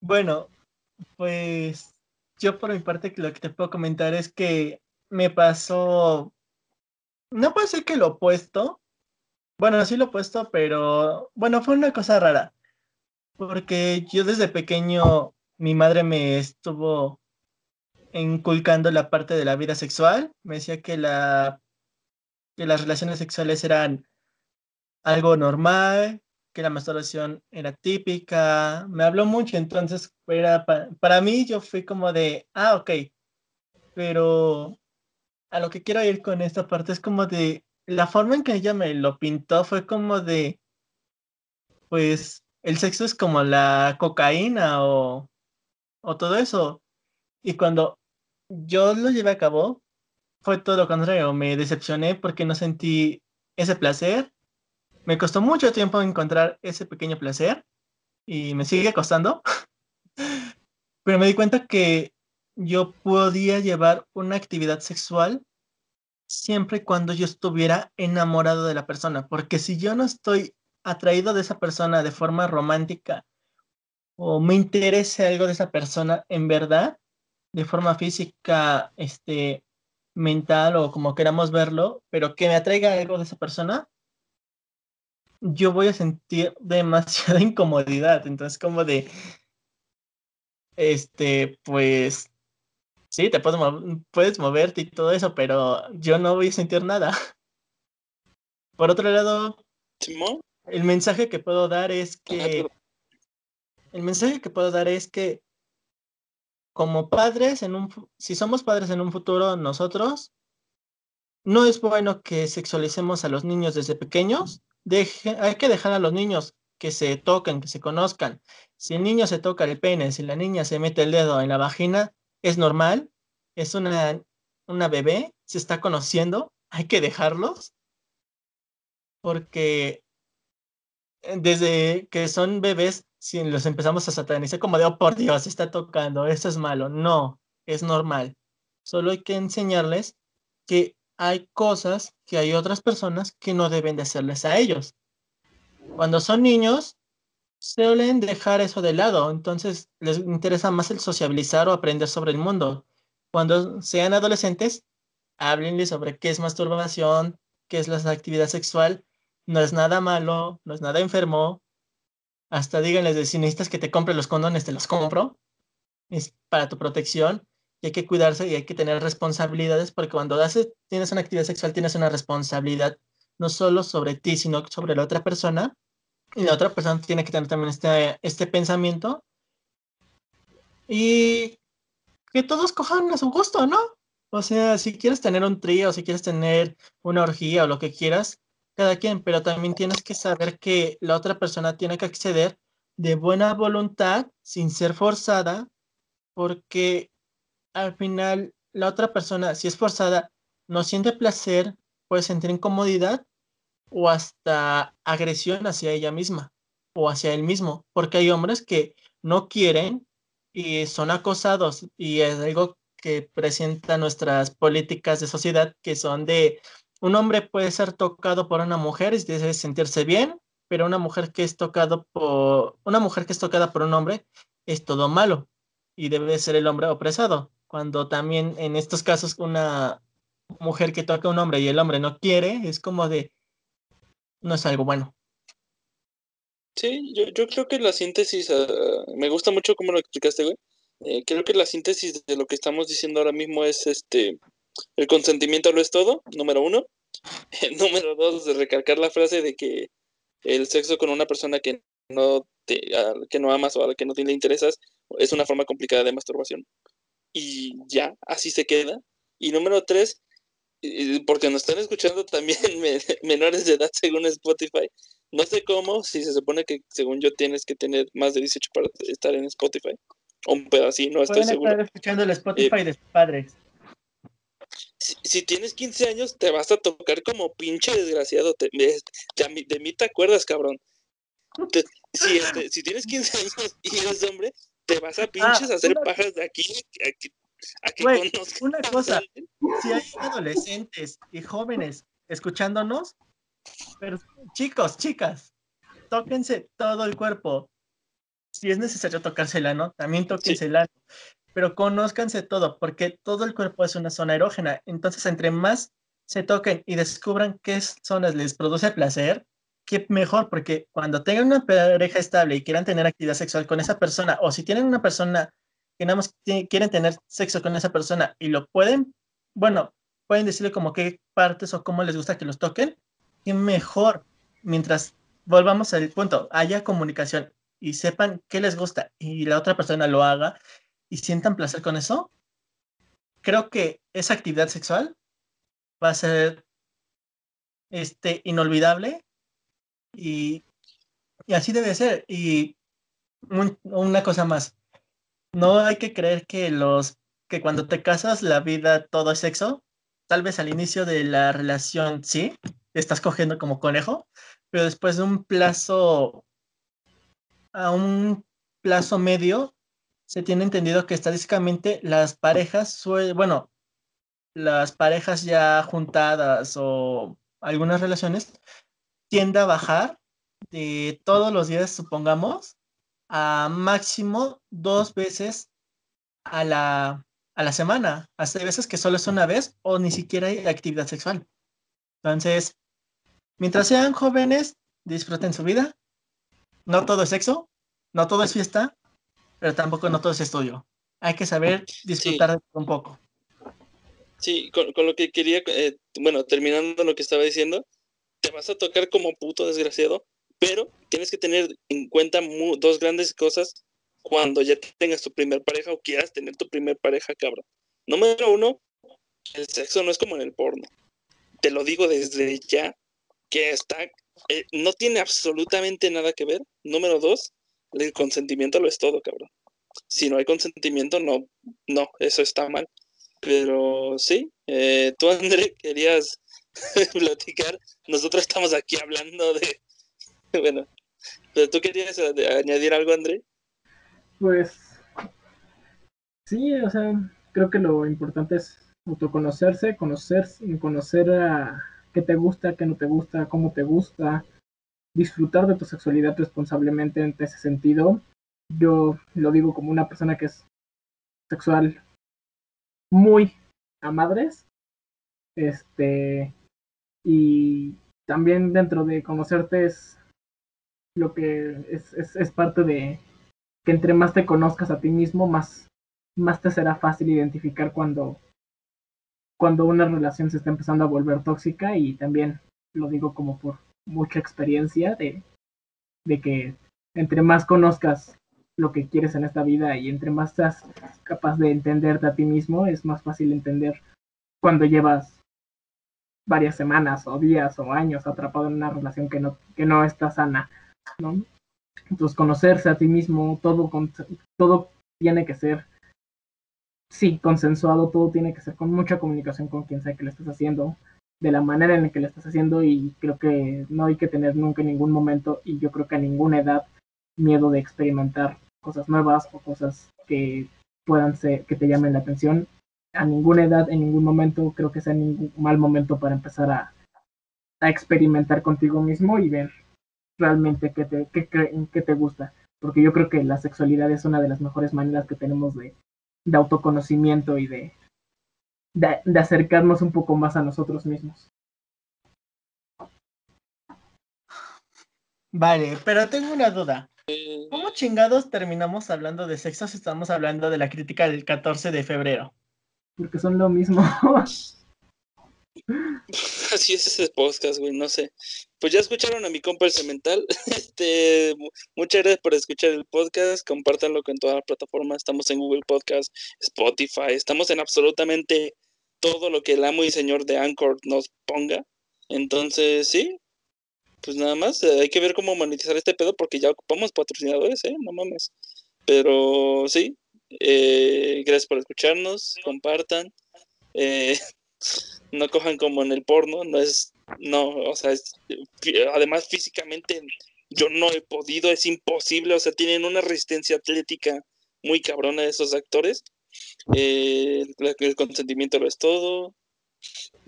Bueno, pues yo por mi parte lo que te puedo comentar es que me pasó, no puedo decir que lo opuesto, bueno, sí lo he puesto, pero bueno, fue una cosa rara. Porque yo desde pequeño, mi madre me estuvo inculcando la parte de la vida sexual. Me decía que, la, que las relaciones sexuales eran algo normal, que la masturbación era típica. Me habló mucho, entonces era para mí yo fui como de, ah, ok. Pero a lo que quiero ir con esta parte es como de, la forma en que ella me lo pintó fue como de, pues, el sexo es como la cocaína o, o todo eso. Y cuando yo lo llevé a cabo, fue todo lo contrario. Me decepcioné porque no sentí ese placer. Me costó mucho tiempo encontrar ese pequeño placer y me sigue costando. Pero me di cuenta que yo podía llevar una actividad sexual siempre y cuando yo estuviera enamorado de la persona, porque si yo no estoy atraído de esa persona de forma romántica o me interese algo de esa persona en verdad, de forma física, este, mental o como queramos verlo, pero que me atraiga algo de esa persona, yo voy a sentir demasiada incomodidad. Entonces, como de, este, pues, Sí, te puedes, puedes moverte y todo eso, pero yo no voy a sentir nada. Por otro lado, el mensaje que puedo dar es que el mensaje que puedo dar es que como padres en un si somos padres en un futuro nosotros no es bueno que sexualicemos a los niños desde pequeños. hay que dejar a los niños que se toquen, que se conozcan. Si el niño se toca el pene, si la niña se mete el dedo en la vagina, es normal, es una, una bebé, se está conociendo, hay que dejarlos, porque eh, desde que son bebés, si los empezamos a satanizar como de, oh, por Dios, está tocando, eso es malo, no, es normal. Solo hay que enseñarles que hay cosas que hay otras personas que no deben de hacerles a ellos. Cuando son niños, suelen dejar eso de lado, entonces les interesa más el sociabilizar o aprender sobre el mundo. Cuando sean adolescentes, háblenles sobre qué es masturbación, qué es la actividad sexual, no es nada malo, no es nada enfermo. Hasta díganles de si que te compre los condones, te los compro. Es para tu protección. y hay que cuidarse y hay que tener responsabilidades porque cuando haces, tienes una actividad sexual tienes una responsabilidad no solo sobre ti, sino sobre la otra persona. Y la otra persona tiene que tener también este, este pensamiento. Y que todos cojan a su gusto, ¿no? O sea, si quieres tener un trío, si quieres tener una orgía o lo que quieras, cada quien, pero también tienes que saber que la otra persona tiene que acceder de buena voluntad, sin ser forzada, porque al final la otra persona, si es forzada, no siente placer, puede sentir incomodidad o hasta agresión hacia ella misma o hacia él mismo, porque hay hombres que no quieren y son acosados y es algo que presenta nuestras políticas de sociedad que son de un hombre puede ser tocado por una mujer y debe sentirse bien, pero una mujer que es tocado por una mujer que es tocada por un hombre es todo malo y debe ser el hombre opresado. Cuando también en estos casos una mujer que toca a un hombre y el hombre no quiere, es como de no es algo bueno. Sí, yo, yo creo que la síntesis, ah, me gusta mucho cómo lo explicaste, güey. Eh, creo que la síntesis de lo que estamos diciendo ahora mismo es este el consentimiento lo es todo, número uno. número dos, de recalcar la frase de que el sexo con una persona que no te, que no amas o a la que no te interesas es una forma complicada de masturbación. Y ya, así se queda. Y número tres, porque nos están escuchando también menores de edad según Spotify. No sé cómo, si se supone que según yo tienes que tener más de 18 para estar en Spotify. O un pedacito, no estoy seguro. estar escuchando el Spotify eh, de sus padres si, tienes 15 años, te vas a tocar como pinche desgraciado. de, mí te acuerdas, cabrón. Este, si, tienes 15 años y eres hombre, te vas a pinches a hacer pajas de aquí a que, Una cosa, si hay adolescentes y jóvenes escuchándonos, pero chicos, chicas, tóquense todo el cuerpo. Si es necesario tocársela, ¿no? También tóquensela pero conózcanse todo, porque todo el cuerpo es una zona erógena. Entonces, entre más se toquen y descubran qué zonas les produce placer, qué mejor, porque cuando tengan una pareja estable y quieran tener actividad sexual con esa persona, o si tienen una persona que nada más quieren tener sexo con esa persona y lo pueden, bueno, pueden decirle como qué partes o cómo les gusta que los toquen, qué mejor, mientras volvamos al punto, haya comunicación y sepan qué les gusta y la otra persona lo haga y sientan placer con eso, creo que esa actividad sexual va a ser este, inolvidable y, así debe ser. Y una cosa más, no hay que creer que los que cuando te casas la vida todo es sexo. Tal vez al inicio de la relación sí, estás cogiendo como conejo, pero después de un plazo a un plazo medio se tiene entendido que estadísticamente las parejas suelen, bueno, las parejas ya juntadas o algunas relaciones tienden a bajar de todos los días, supongamos, a máximo dos veces a la, a la semana. Hasta veces que solo es una vez o ni siquiera hay actividad sexual. Entonces, mientras sean jóvenes, disfruten su vida. No todo es sexo, no todo es fiesta, pero tampoco no todo es estudio. Hay que saber disfrutar un poco. Sí, con, lo que quería, eh, bueno, terminando lo que estaba diciendo, te vas a tocar como puto desgraciado, pero tienes que tener en cuenta dos grandes cosas cuando ya tengas tu primer pareja o quieras tener tu primer pareja, cabrón. Número uno, el sexo no es como en el porno. Te lo digo desde ya, que está, eh, no tiene absolutamente nada que ver. Número dos, el consentimiento lo es todo, cabrón. Si no hay consentimiento, no, no, eso está mal. Pero sí, eh, tú, André, querías platicar. Nosotros estamos aquí hablando de. Bueno, pero tú querías añadir algo, André. Pues. Sí, o sea, creo que lo importante es autoconocerse, conocer, conocer a qué te gusta, qué no te gusta, cómo te gusta, disfrutar de tu sexualidad responsablemente en ese sentido. Yo lo digo como una persona que es sexual muy a madres. Este. Y también dentro de conocerte es lo que es, es, es parte de que entre más te conozcas a ti mismo, más más te será fácil identificar cuando, cuando una relación se está empezando a volver tóxica. Y también lo digo como por mucha experiencia de, de que entre más conozcas lo que quieres en esta vida y entre más seas capaz de entenderte a ti mismo, es más fácil entender cuando llevas varias semanas o días o años atrapado en una relación que no, que no está sana, ¿no? Entonces conocerse a ti mismo, todo, todo tiene que ser, sí, consensuado, todo tiene que ser con mucha comunicación con quien sea que lo estés haciendo, de la manera en la que lo estás haciendo y creo que no hay que tener nunca en ningún momento y yo creo que a ninguna edad miedo de experimentar cosas nuevas o cosas que puedan ser, que te llamen la atención. A ninguna edad, en ningún momento, creo que sea ningún mal momento para empezar a experimentar contigo mismo y ver realmente qué te, qué, qué, te gusta. Porque yo creo que la sexualidad es una de las mejores maneras que tenemos de, de autoconocimiento y de, de, de acercarnos un poco más a nosotros mismos. Vale, pero tengo una duda. ¿Cómo chingados terminamos hablando de sexo si estamos hablando de la crítica del 14 de febrero? Porque son lo mismo. Así es ese podcast, güey, no sé. Pues ya escucharon a mi compa el cemental. Este, muchas gracias por escuchar el podcast. Compártanlo con toda la plataforma. Estamos en Google Podcast, Spotify. Estamos en absolutamente todo lo que el amo y señor de Anchor nos ponga. Entonces, sí, pues nada más, eh, hay que ver cómo monetizar este pedo porque ya ocupamos patrocinadores, ¿eh? No mames. Pero sí, eh, gracias por escucharnos, compartan. Eh, no cojan como en el porno, no es, no, o sea, además físicamente yo no he podido, es imposible, o sea, tienen una resistencia atlética muy cabrona esos actores. el consentimiento lo es todo.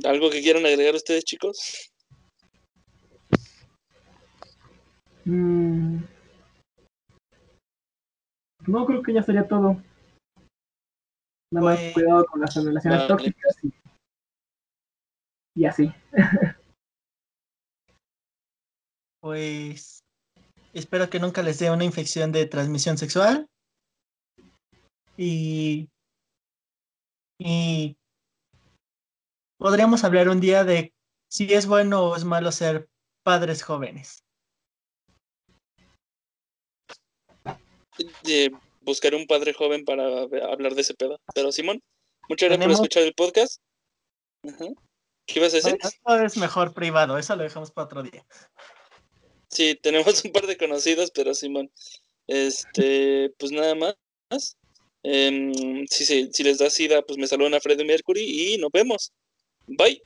¿Algo que quieran agregar ustedes, chicos? Mm. No, creo que ya sería todo. Nada más pues, cuidado con las relaciones tóxicas y, y así. pues espero que nunca les dé una infección de transmisión sexual. Y, y podríamos hablar un día de si es bueno o es malo ser padres jóvenes. de buscar un padre joven para hablar de ese pedo. Pero Simón, muchas gracias por escuchar el podcast. ¿Qué ibas a decir? Esto es mejor privado, eso lo dejamos para otro día. Sí, tenemos un par de conocidos, pero Simón, este, pues nada más. Eh, si, si les da sida, pues me saludan a Freddy Mercury y nos vemos. Bye.